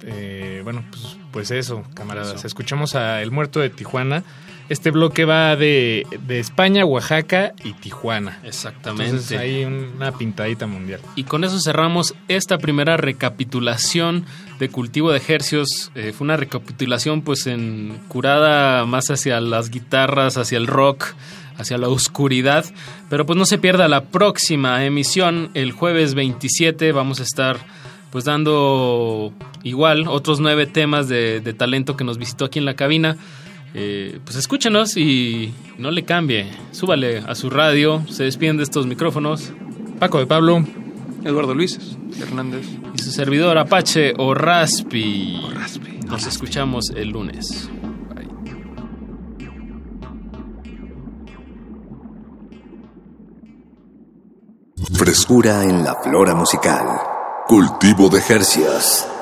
Speaker 7: Eh, bueno, pues, pues eso, camaradas.
Speaker 6: Eso.
Speaker 7: Escuchamos a El Muerto de Tijuana. Este bloque va de, de España, Oaxaca y Tijuana.
Speaker 6: Exactamente.
Speaker 7: Entonces hay una pintadita mundial.
Speaker 6: Y con eso cerramos esta primera recapitulación de cultivo de ejercios. Eh, fue una recapitulación pues en curada más hacia las guitarras, hacia el rock, hacia la oscuridad. Pero pues no se pierda la próxima emisión, el jueves 27 vamos a estar pues dando igual otros nueve temas de, de talento que nos visitó aquí en la cabina. Eh, pues escúchenos y no le cambie. Súbale a su radio. Se despiden de estos micrófonos.
Speaker 7: Paco de Pablo.
Speaker 8: Eduardo Luis Hernández.
Speaker 6: Y su servidor Apache o Raspi. Nos escuchamos el lunes.
Speaker 9: Frescura en la flora musical. Cultivo de Jercias.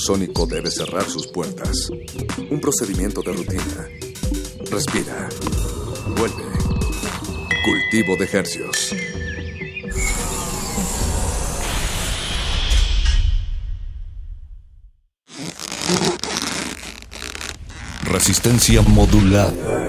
Speaker 3: sónico debe cerrar sus puertas. Un procedimiento de rutina. Respira. Vuelve. Cultivo de hercios. Resistencia modulada.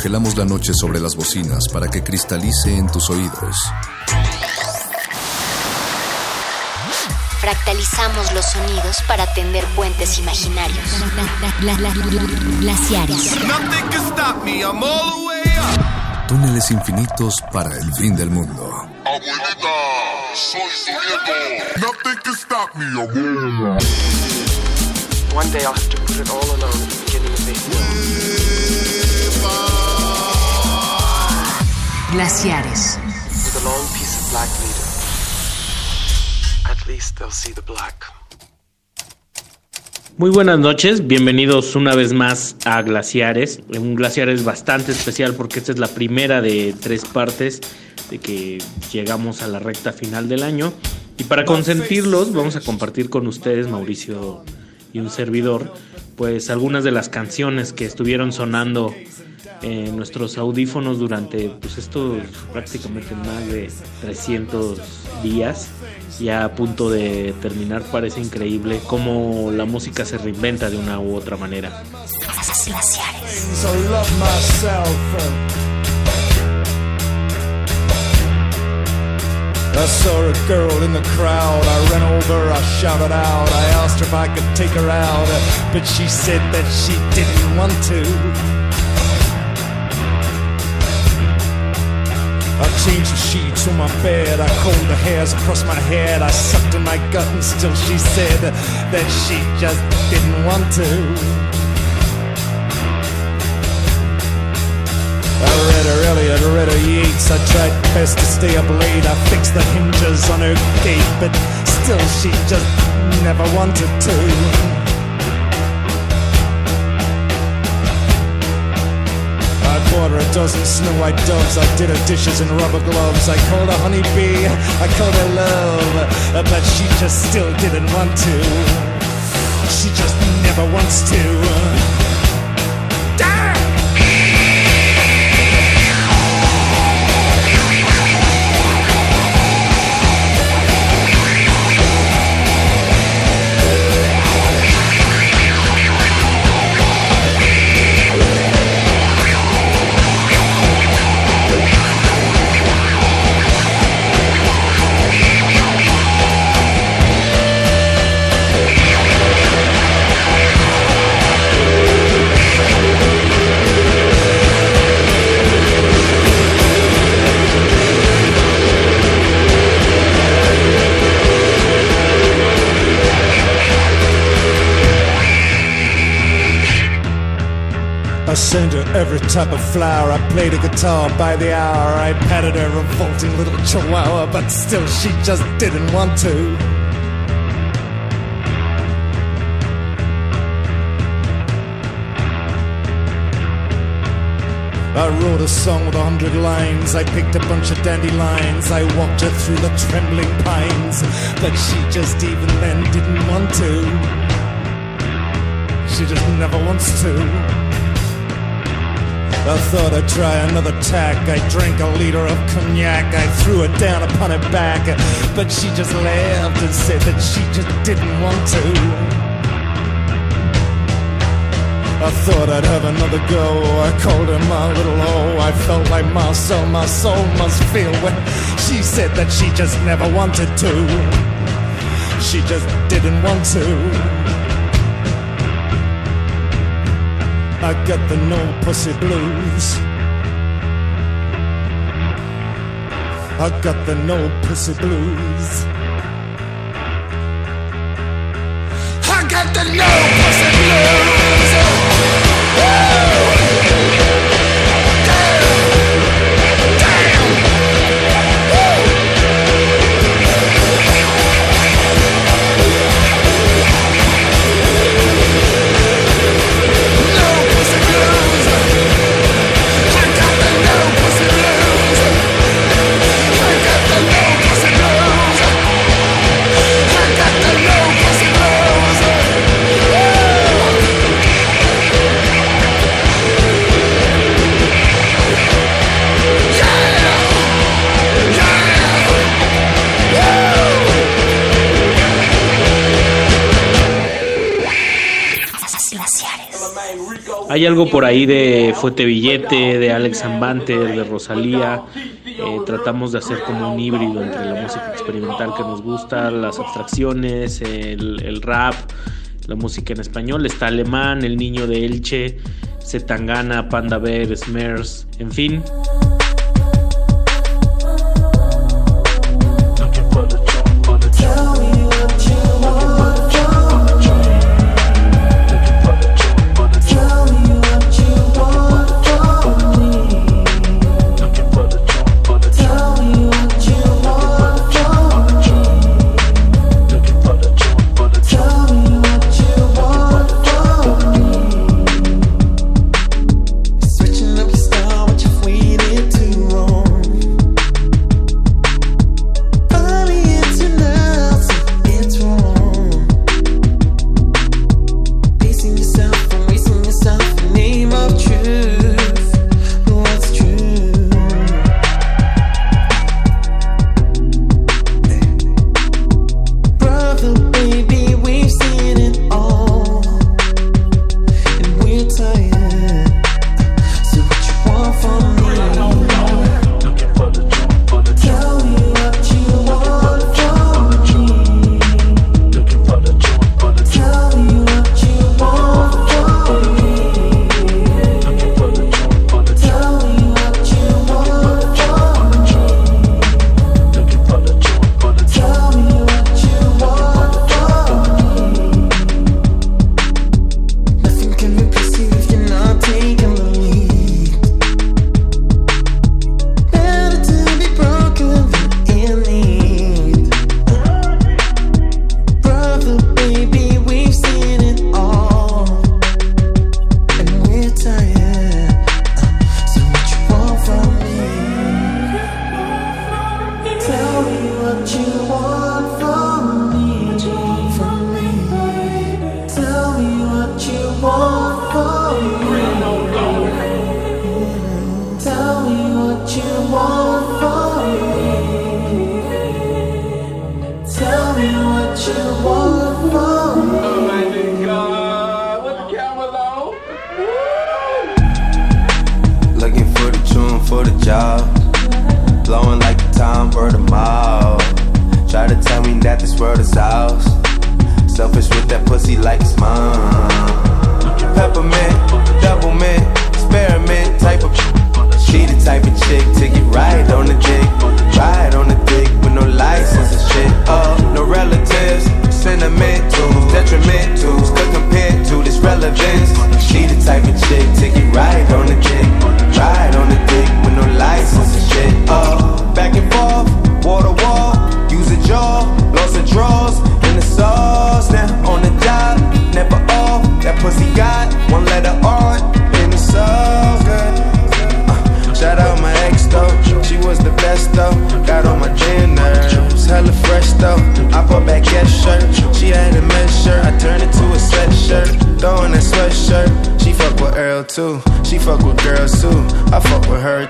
Speaker 3: Congelamos la noche sobre las bocinas para que cristalice en tus oídos.
Speaker 10: Fractalizamos los sonidos para tender puentes imaginarios. Glaciares.
Speaker 3: Túneles infinitos para el fin del mundo.
Speaker 11: Abuelita, soy su nieto. Nothing can stop me, abuela.
Speaker 12: One day I'll have to put it all alone at the beginning of the. Black.
Speaker 13: Muy buenas noches, bienvenidos una vez más a Glaciares. Un Glaciares bastante especial porque esta es la primera de tres partes de que llegamos a la recta final del año. Y para consentirlos vamos a compartir con ustedes, Mauricio y un servidor, pues algunas de las canciones que estuvieron sonando en nuestros audífonos durante pues estos prácticamente más de 300 días ya a punto de terminar parece increíble cómo la música se reinventa de una u otra manera
Speaker 14: I saw a girl in the crowd. I ran over, I shouted out. I asked her if I could take her out, but she said that she didn't want to. The sheets on my bed. I combed her hairs across my head. I sucked in my gut, and still she said that she just didn't want to. I read her Elliot, read her Yeats. I tried best to stay up late. I fixed the hinges on her gate, but still she just never wanted to. Her a dozen snow white doves. I did her dishes in rubber gloves. I called her honeybee. I called her love, uh, but she just still didn't want to. She just never wants to. Damn! Every type of flower. I played a guitar by the hour. I patted her revolting little chihuahua, but still she just didn't want to. I wrote a song with a hundred lines. I picked a bunch of dandelions. I walked her through the trembling pines, but she just even then didn't want to. She just never wants to. I thought I'd try another tack. I drank a liter of cognac. I threw it down upon her back. But she just laughed and said that she just didn't want to. I thought I'd have another go. I called her my little O. I felt like my soul, my soul must feel when she said that she just never wanted to. She just didn't want to. I got the no pussy blues. I got the no pussy blues. I got the no
Speaker 15: Hay algo por ahí de Fuete de Alex Ambanter, de Rosalía. Eh, tratamos de hacer como un híbrido entre la música experimental que nos gusta, las abstracciones, el, rap, la música en español. Está Alemán, El Niño de Elche, Zetangana, Panda Bear, Smers, en fin.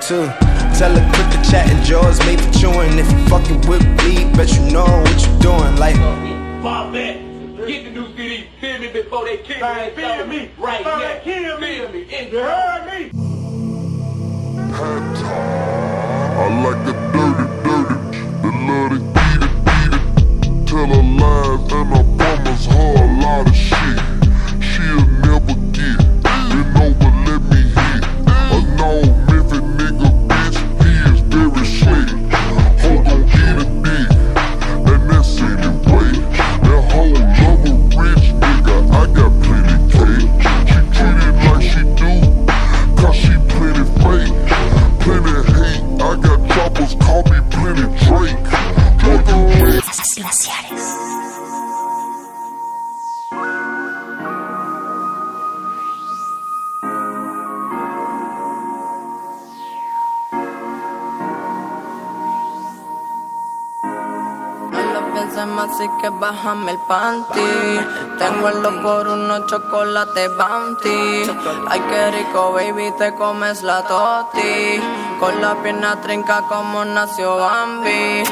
Speaker 16: too. Tell
Speaker 17: her quit the chat and jaws made for chewing. If you fucking with me. bet you know what you're doing. Like,
Speaker 18: pop it. Get the new CD, feel me before they kill me. Feel me right now. They kill me. Feel me. You heard me?
Speaker 11: I like the dirty, dirty, the love to beat, it, it. Tell her lies and her promise her a lot of shit.
Speaker 19: chocolate bounty. Ay, qué rico, baby, te comes la toti. Con la pierna trinca como nació Bambi.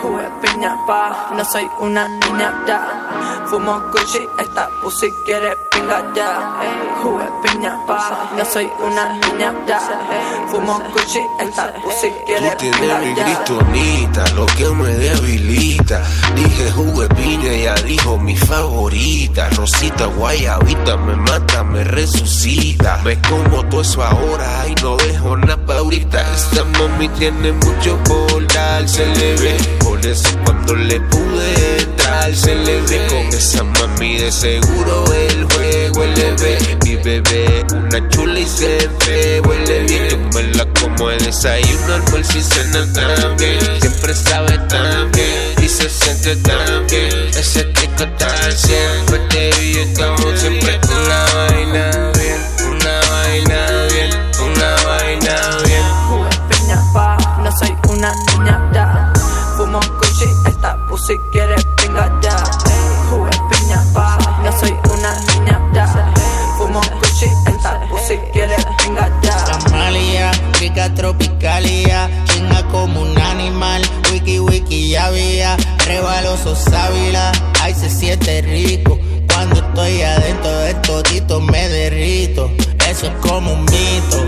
Speaker 19: Jugué piña pa, no soy una niña ya.
Speaker 20: Fumo Gucci, esta pussy quiere pinga ya. Jugué piña, pa, no soy una niña ya. Fumo Gucci, esta pussy quiere
Speaker 11: Tú tienes mi
Speaker 20: ya.
Speaker 11: gristonita, lo que me debilita. Dije jugué piña, ella dijo mi favorita. Rosita guayabita, me mata, me resucita. Ves como todo eso ahora y no dejo nada pa' ahorita. Esta mami tiene mucho por dar, se le ve. Por eso cuando le pude entrar, se le ve. Con esa mami de seguro el juego le ve. Mi bebé, una chula y siempre huele bien. Yo me la como de desayuno, almuerzo y cena también. Siempre sabe tan bien y se siente tan bien. Ese rico tan siempre te vi estamos siempre una vaina bien, una vaina bien, una vaina bien.
Speaker 20: Jugué piña, pa, no soy una niña ya. Fumo Gucci, esta pussy quiere pinga ya.
Speaker 21: Rebaloso sábila, ay se siente rico, cuando estoy adentro de todito me derrito, eso es como un mito,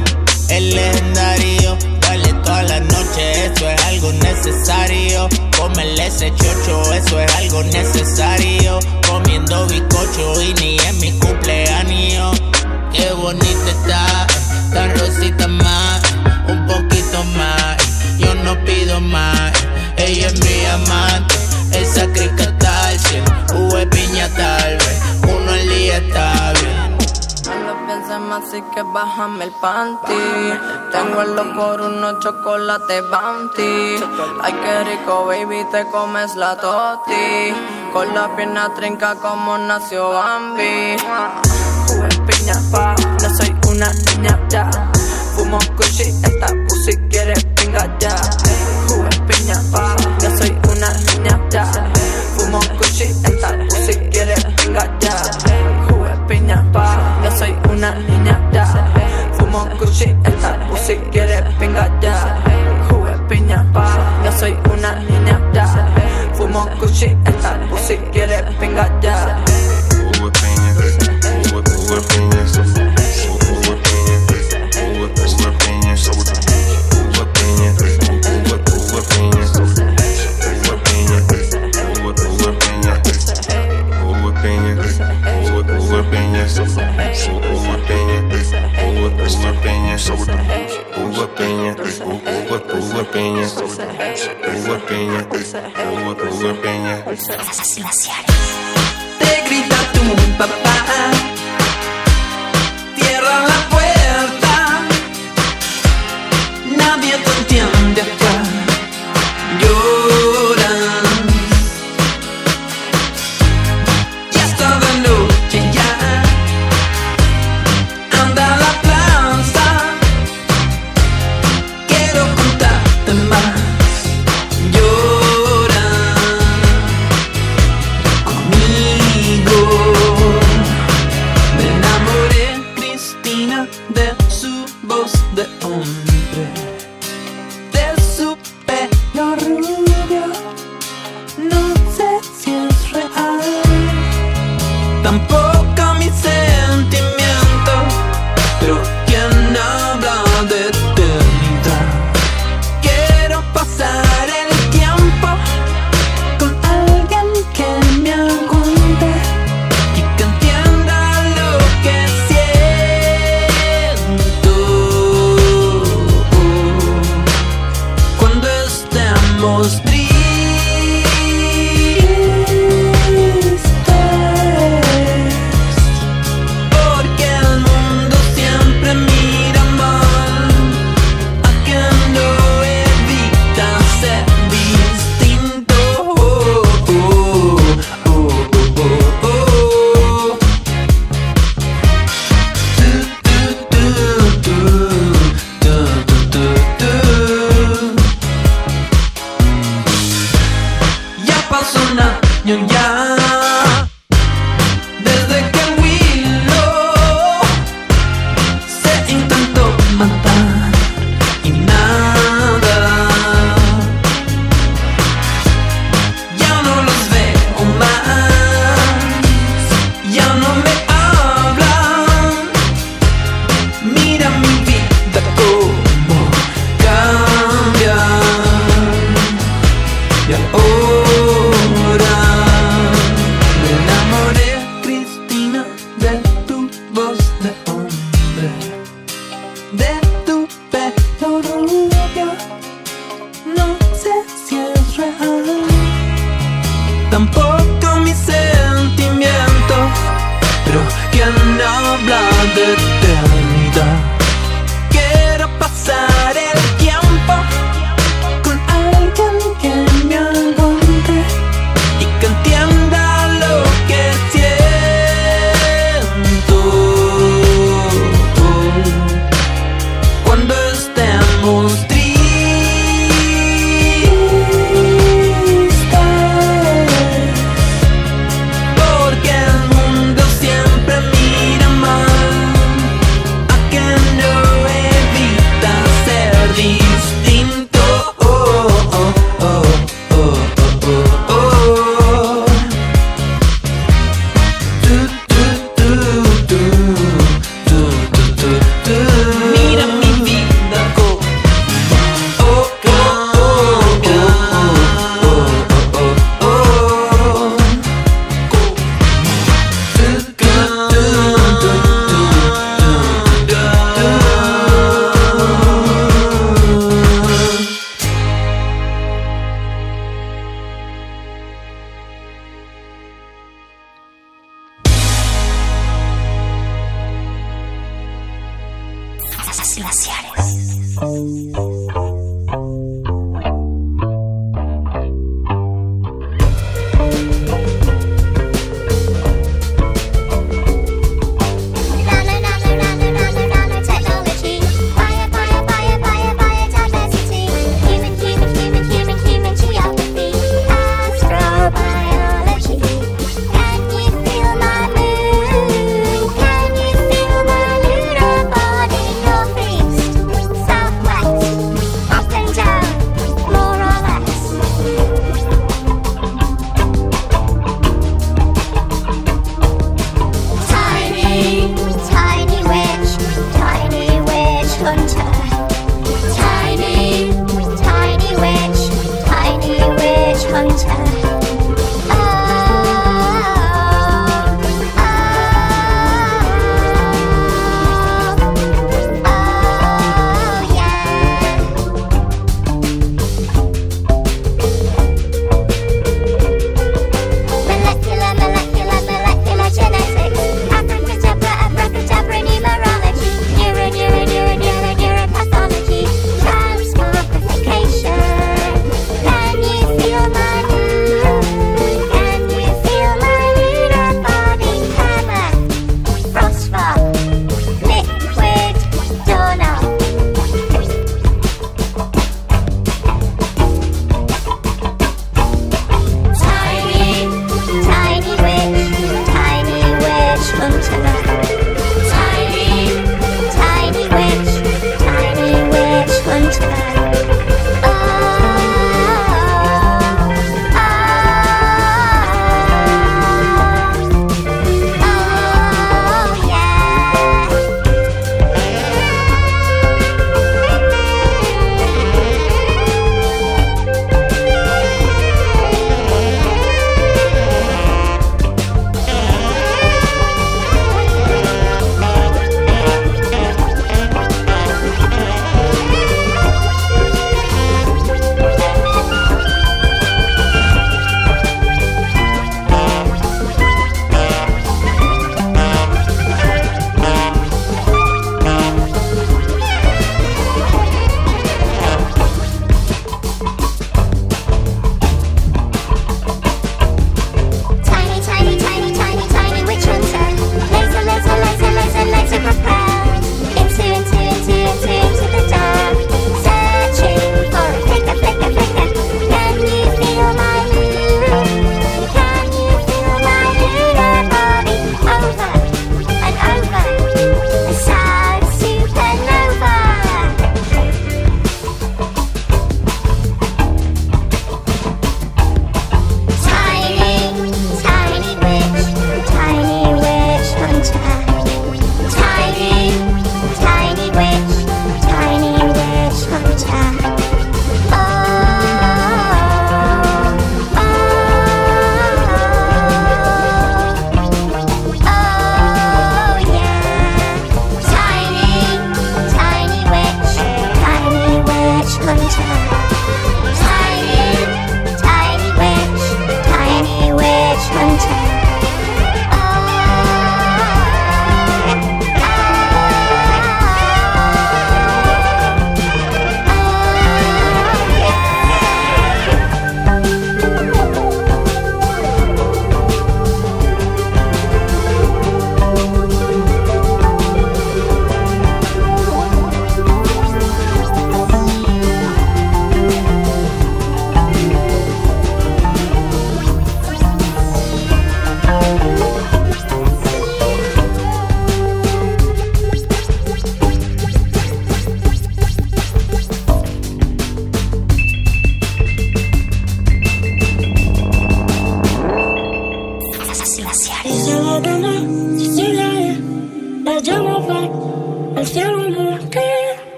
Speaker 21: el legendario, dale toda la noche, eso es algo necesario, comerle ese chocho, eso es algo necesario, comiendo bizcocho y ni en mi cumpleaños, qué bonita está, tan rosita más, un poquito más, yo no pido más, ella es mi amante, esa crica está al cien, jugué piña tal vez, uno al día está bien.
Speaker 20: No lo pienses más, así que bájame el panty. Tengo el por unos chocolates bounty. Ay, qué rico, baby, te comes la toti. Con la pierna trinca como nació Bambi. Jugué piña, pa, no soy una niña ya. Fumo Gucci, esta pussy quiere pinga ya. Pa, no soy una niña ya. Fumo Gucci, esta pussy quiere pinga ya. Jugué pa, no soy una niña ya. Fumo Gucci, esta pussy quiere pinga ya.
Speaker 22: Uva, uva piña, uva piña, uva, uva piña, uva piña, uva, uva piña.
Speaker 19: Te grita tu papá.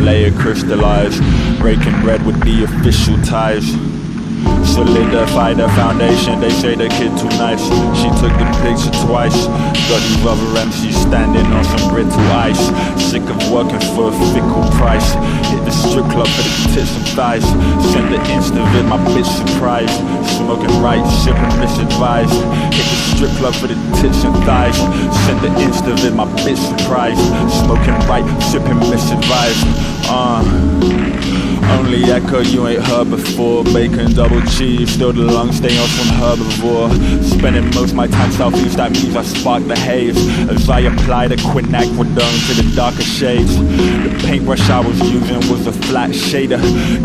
Speaker 23: Layer crystallized. Breaking bread with the official ties. Solidify the foundation, they say the kid too nice. She took the picture twice. Got these other MCs standing on some brittle ice. Sick of working for a fickle price. The strip club for the tits and thighs. Send the insta vid, my bitch surprised. Smoking right, sipping misadvised. Hit the strip club for the tits and thighs. Send the insta vid, my bitch surprised. Smoking right, sipping misadvised. Uh. Only echo you ain't heard before. Bacon, double cheese, still the lungs stay off from herbivore. Spending most my time southeast, that means I spark the haze. As I apply the quinacridone to the darker shades. The paintbrush I was using was a flat shader.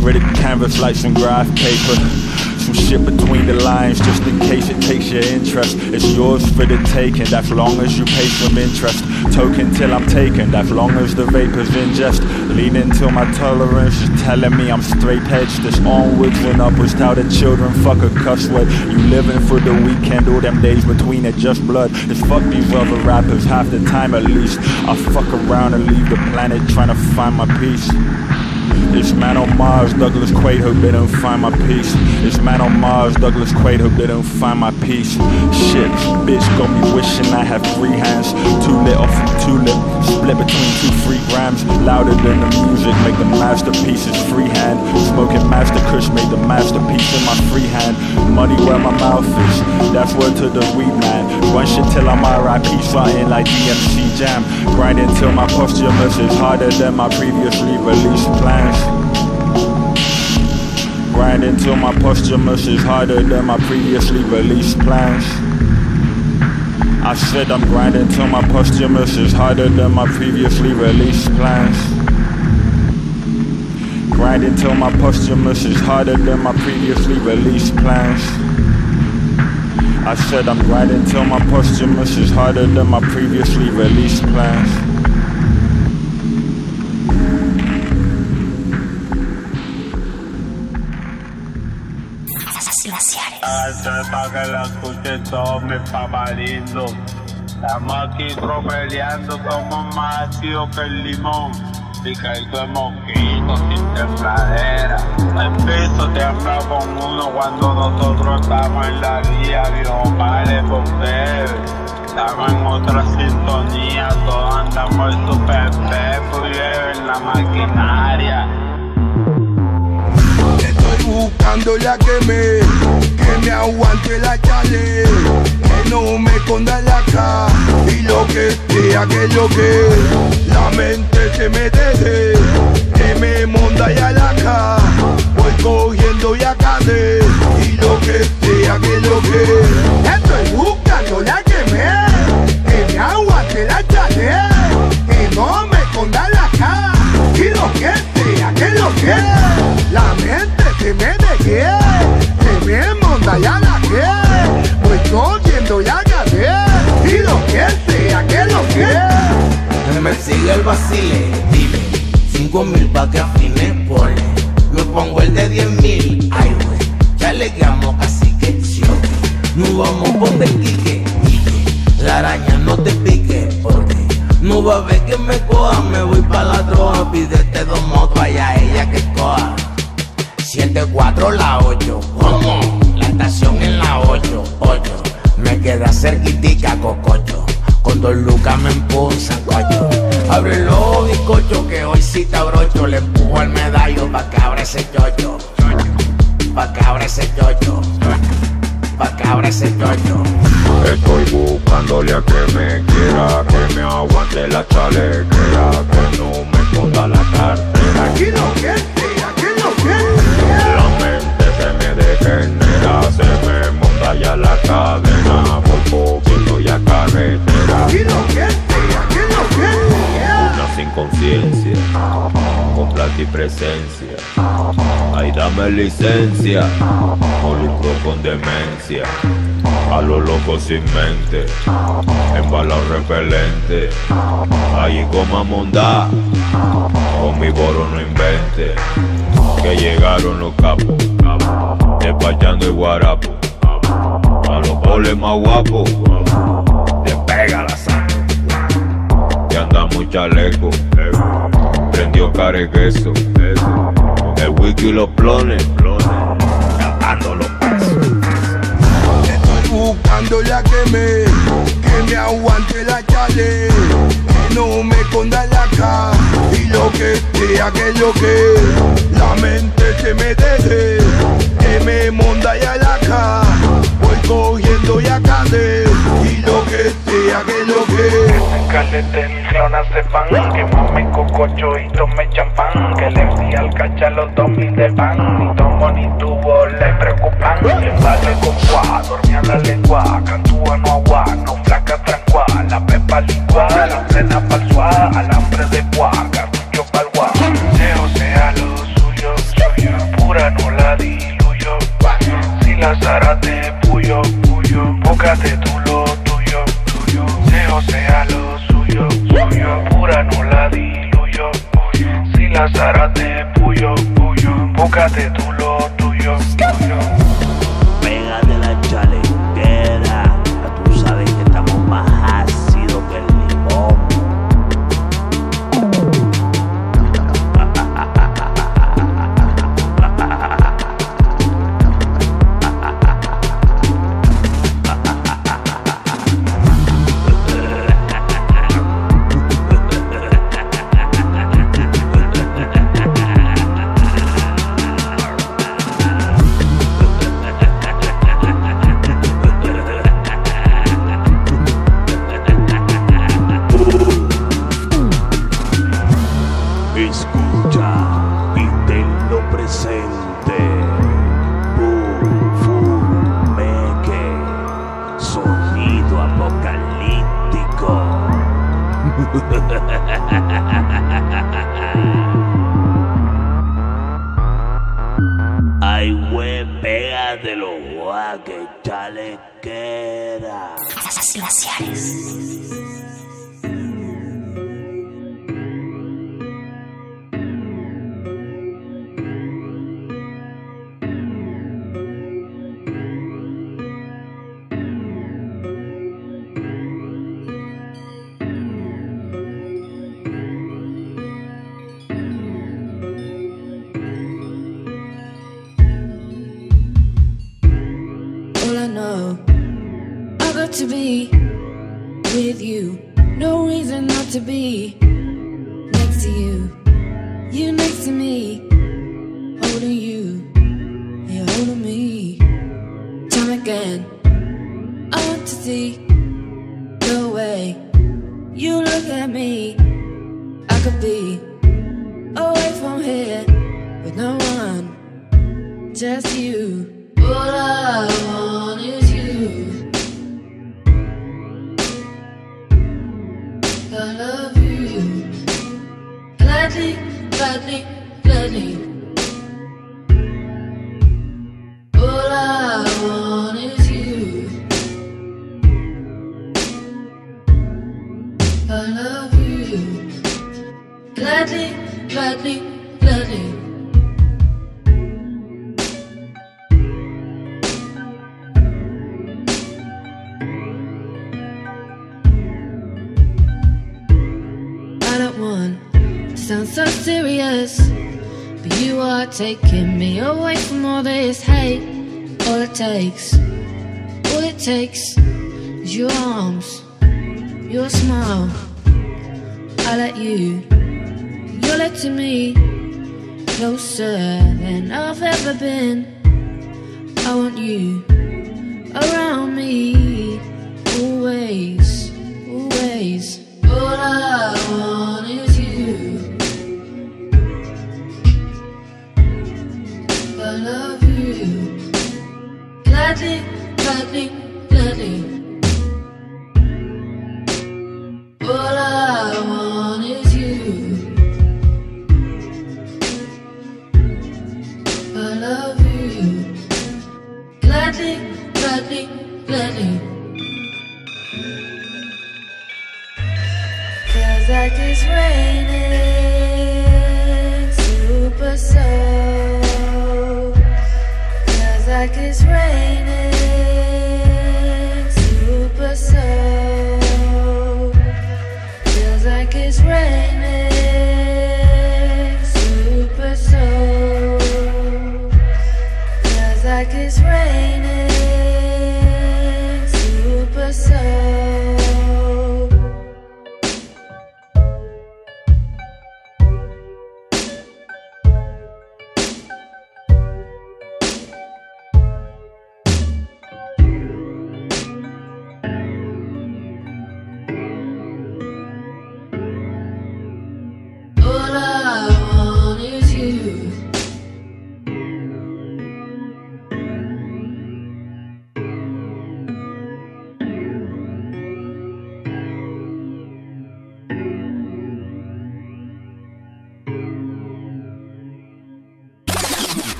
Speaker 23: Gritted canvas like some graph paper. Some shit between the lines just in case it takes your interest. It's yours for the taking, that's long as you pay some interest. Token till I'm taken, that's long as the vapors ingest. Leaning till my tolerance is telling me I'm straight edged. This onwards and upwards, how the children fuck a cuss word. You living for the weekend, all them days between it just blood. Just fuck these other rappers half the time at least. I fuck around and leave the planet trying to find my peace. It's man on Mars, Douglas Quaid, hope they don't find my peace. It's man on Mars, Douglas Quaid, hope they don't find my peace. Shit, bitch got me wishing I had free hands. Two lit off from tulip, split between two free grams. Louder than the music, make the masterpieces freehand. Smoking master kush, made the masterpiece in my free hand. Money where my mouth is, that's word to the weed man. Run shit till I'm RIP, something like DMC Jam. Grinding till my posthumous is harder than my previously released plans. Grinding till my posthumous is harder than my previously released plans. I said I'm grinding till my posthumous is harder than my previously released plans. grinding till my posthumous is harder than my previously released plans. I said I'm grinding till my posthumous is harder than my previously released plans.
Speaker 24: Hace pa' que la escuchen todos mis paparitos. Estamos aquí tropeleando como más que el limón. Picadito de mosquito sin tembladera. El piso tiembla con uno cuando nosotros estamos en la vía. Vio, pare por ver. Estamos en otra sintonía. Todos andamos en su perfecto. Y en la maquinaria.
Speaker 25: Buscando la que me, que me aguante la chale, que no me esconda la cara y lo que sea que lo que la mente se me deje, que me monta ya la cara, voy cogiendo ya cade y lo que sea que lo que estoy buscando la que me, que me aguante la chale, que no me esconda la cara y lo que que que la mente se me deje, se me monta ya la que voy cogiendo ya cade y lo que sea que lo que
Speaker 21: Me sigue el vacile, dile Cinco mil pa' que afine, pone. Me pongo el de diez mil, ay wey Ya le llamo así que ok. No vamos por el quique La araña no te porque No va a ver que me coja Me voy pa' la droga, pídete dos motos Vaya ella que coja 7-4 la 8, ¿cómo? La estación en la 8, 8 Me queda cerquitica, cococho con dos lucas me impulsan, coño. Abre los bizcochos que hoy sí te abrocho. Le empujo al medallo pa' que abra ese chocho. Pa' que abra ese chocho. Pa' que abra ese chocho.
Speaker 23: Estoy buscándole a que me quiera, que me aguante la chalequera, que no me esconda la cartera.
Speaker 25: Aquí lo que sea que lo que
Speaker 23: La mente se me degenera, se me monta ya la cadena, por poquito ya carretera.
Speaker 25: Aquí lo que sea que lo que
Speaker 23: Una sin conciencia, con plata presencia. Ay, dame licencia, lucro con demencia. A los locos sin mente, embalado repelente. Ahí goma mondá, con mi boro no invente. Que llegaron los capos, despachando el guarapo. A los poles más guapos, te pega la sangre. Anda muy chaleco, prendió care queso. El wiki y los plones, cantando los
Speaker 25: Estoy buscando la que me, que me aguante la chale, que no me esconda la cara. Y lo que sea que lo que la mente se me deje, que me monta ya la cara, cogiendo ya cade y lo que sea que lo que.
Speaker 26: Caleten, clonas de pan Que mame cococho y tome champán Que le di al cacha los dos mil de pan Ni tomo ni tubo le preocupan Que vale con guá, dormía la lengua Cantúa no agua, no flaca tranquua La pepa licua, la plena pa'l suá Alambre de guá,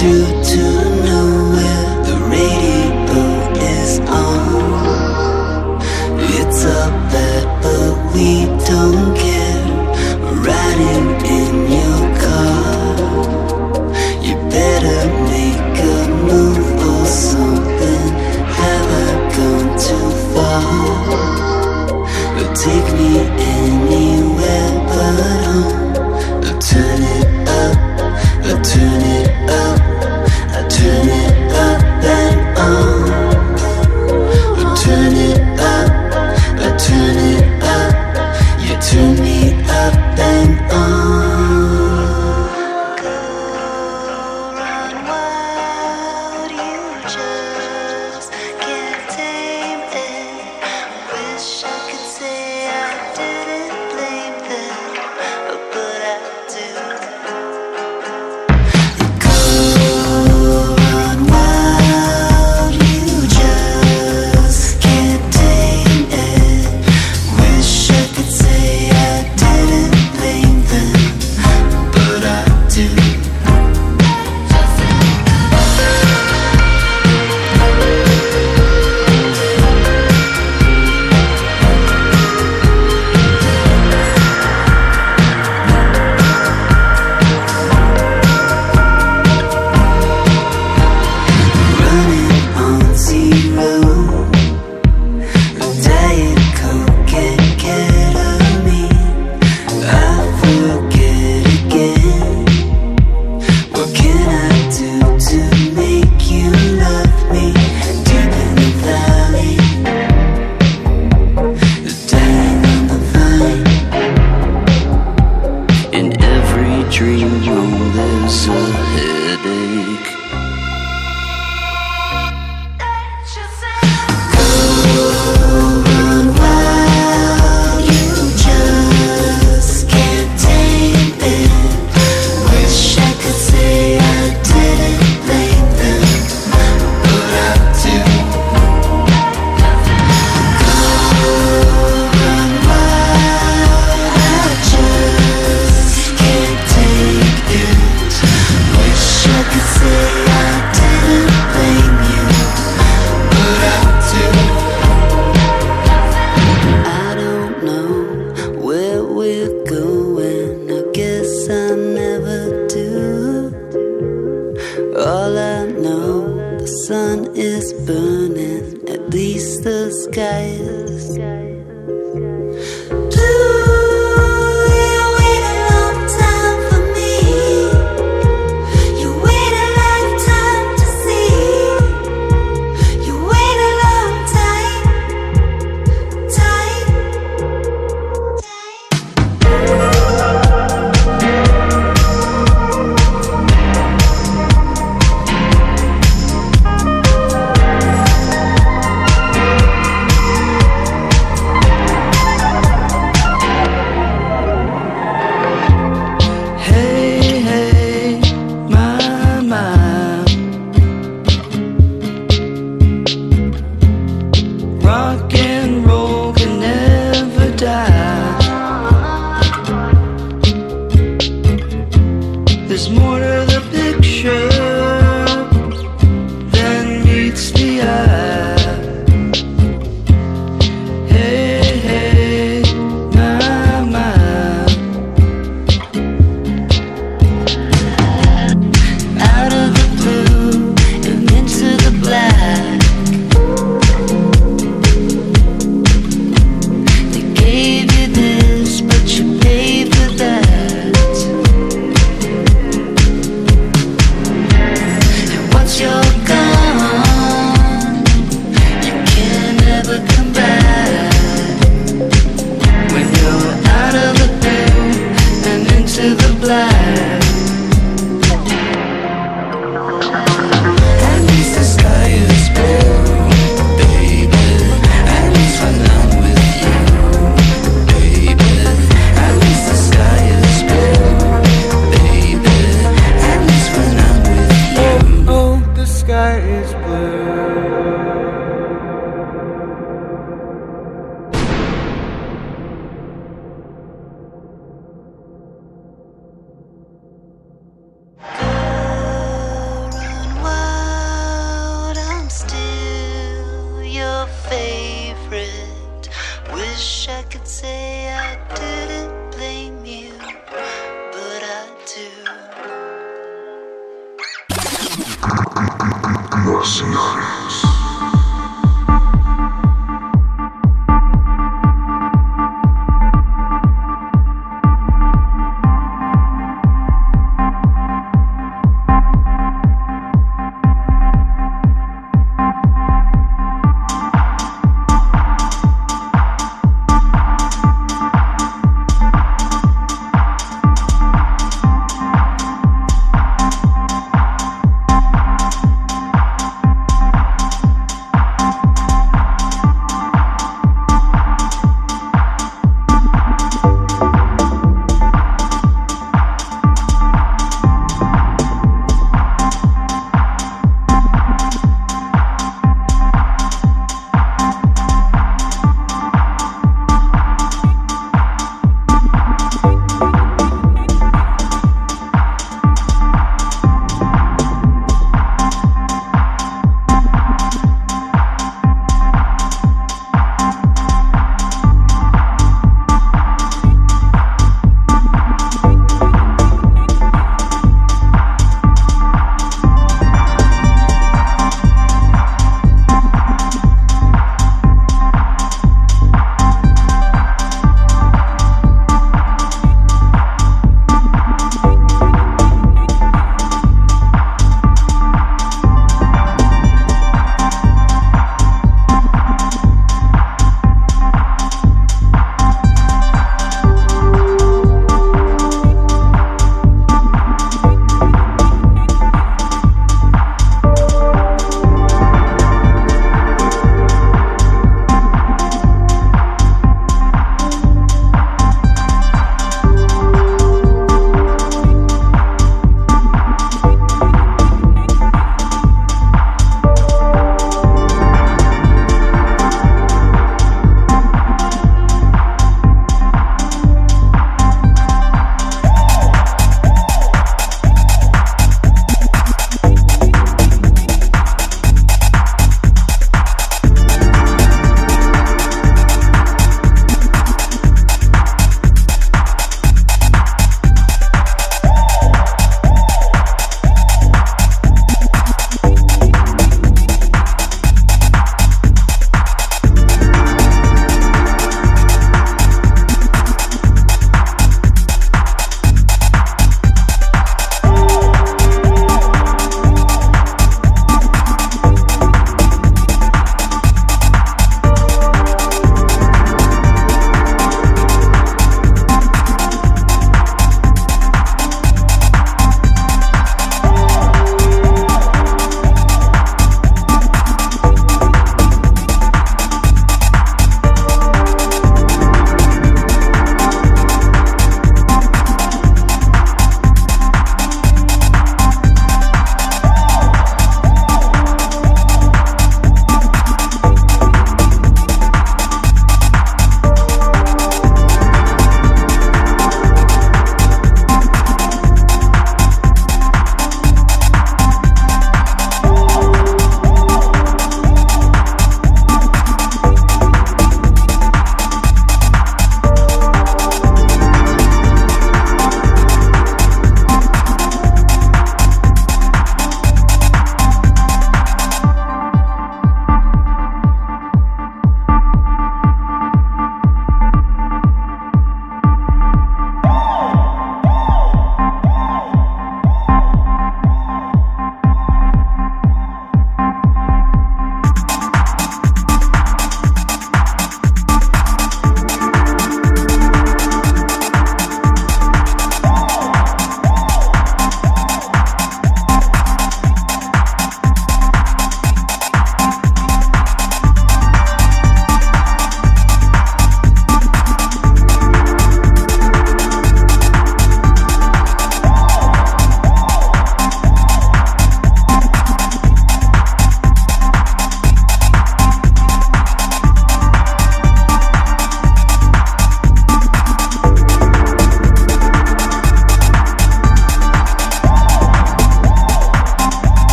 Speaker 15: do to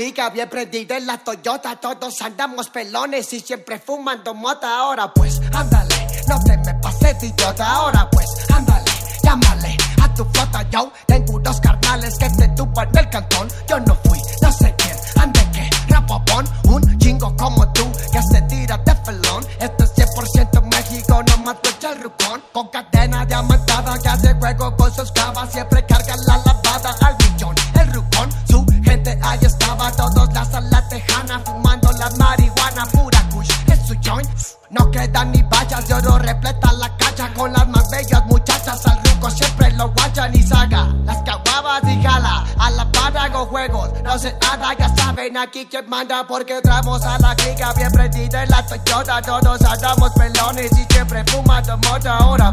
Speaker 27: Bien prendida en la Toyota Todos andamos pelones y siempre fumando mota. Ahora pues, ándale, no te me pases idiota Ahora manda Porque entramos a la clica bien prendida en la Toyota. Todos andamos pelones y siempre fumando mota. Ahora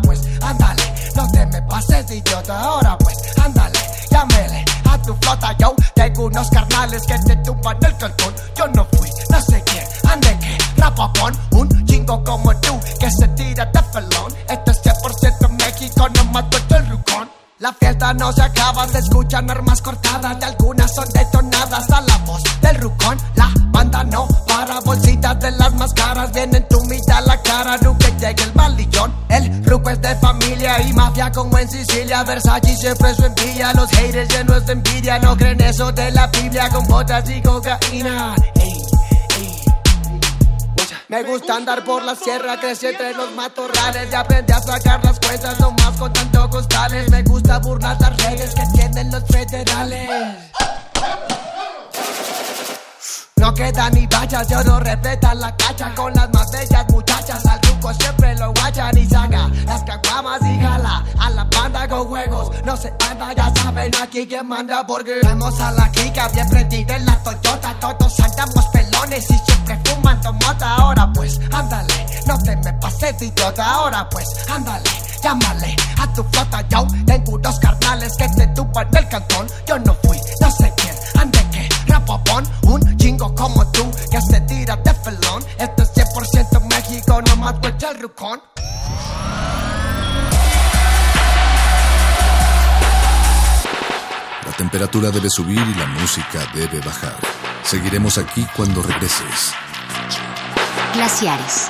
Speaker 27: Versace siempre su envidia, los haters llenos de envidia, no creen eso de la Biblia con botas y cocaína. Me gusta andar por la sierra, crecí entre los matorrales y aprendí a sacar las cuentas nomás con tanto costales. Me gusta burlar las redes que tienen los federales. No queda ni vallas, de oro repleta la cacha con las más bellas muchachas. Al truco siempre lo guachan y saca las caguamas aquí quién manda porque vemos a la clica bien prendida en la Toyota. Todos andamos pelones y siempre fumando mota. Ahora pues, ándale, no te me pases de idiota. Ahora pues, ándale, llámale a tu flota. Yo tengo unos carnales que te tupan el cantón.
Speaker 3: Temperatura debe subir y la música debe bajar. Seguiremos aquí cuando regreses.
Speaker 28: Glaciares.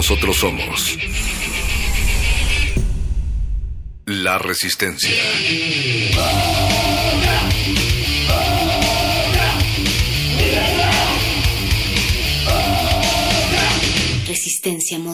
Speaker 3: Nosotros somos la resistencia.
Speaker 28: Resistencia modular.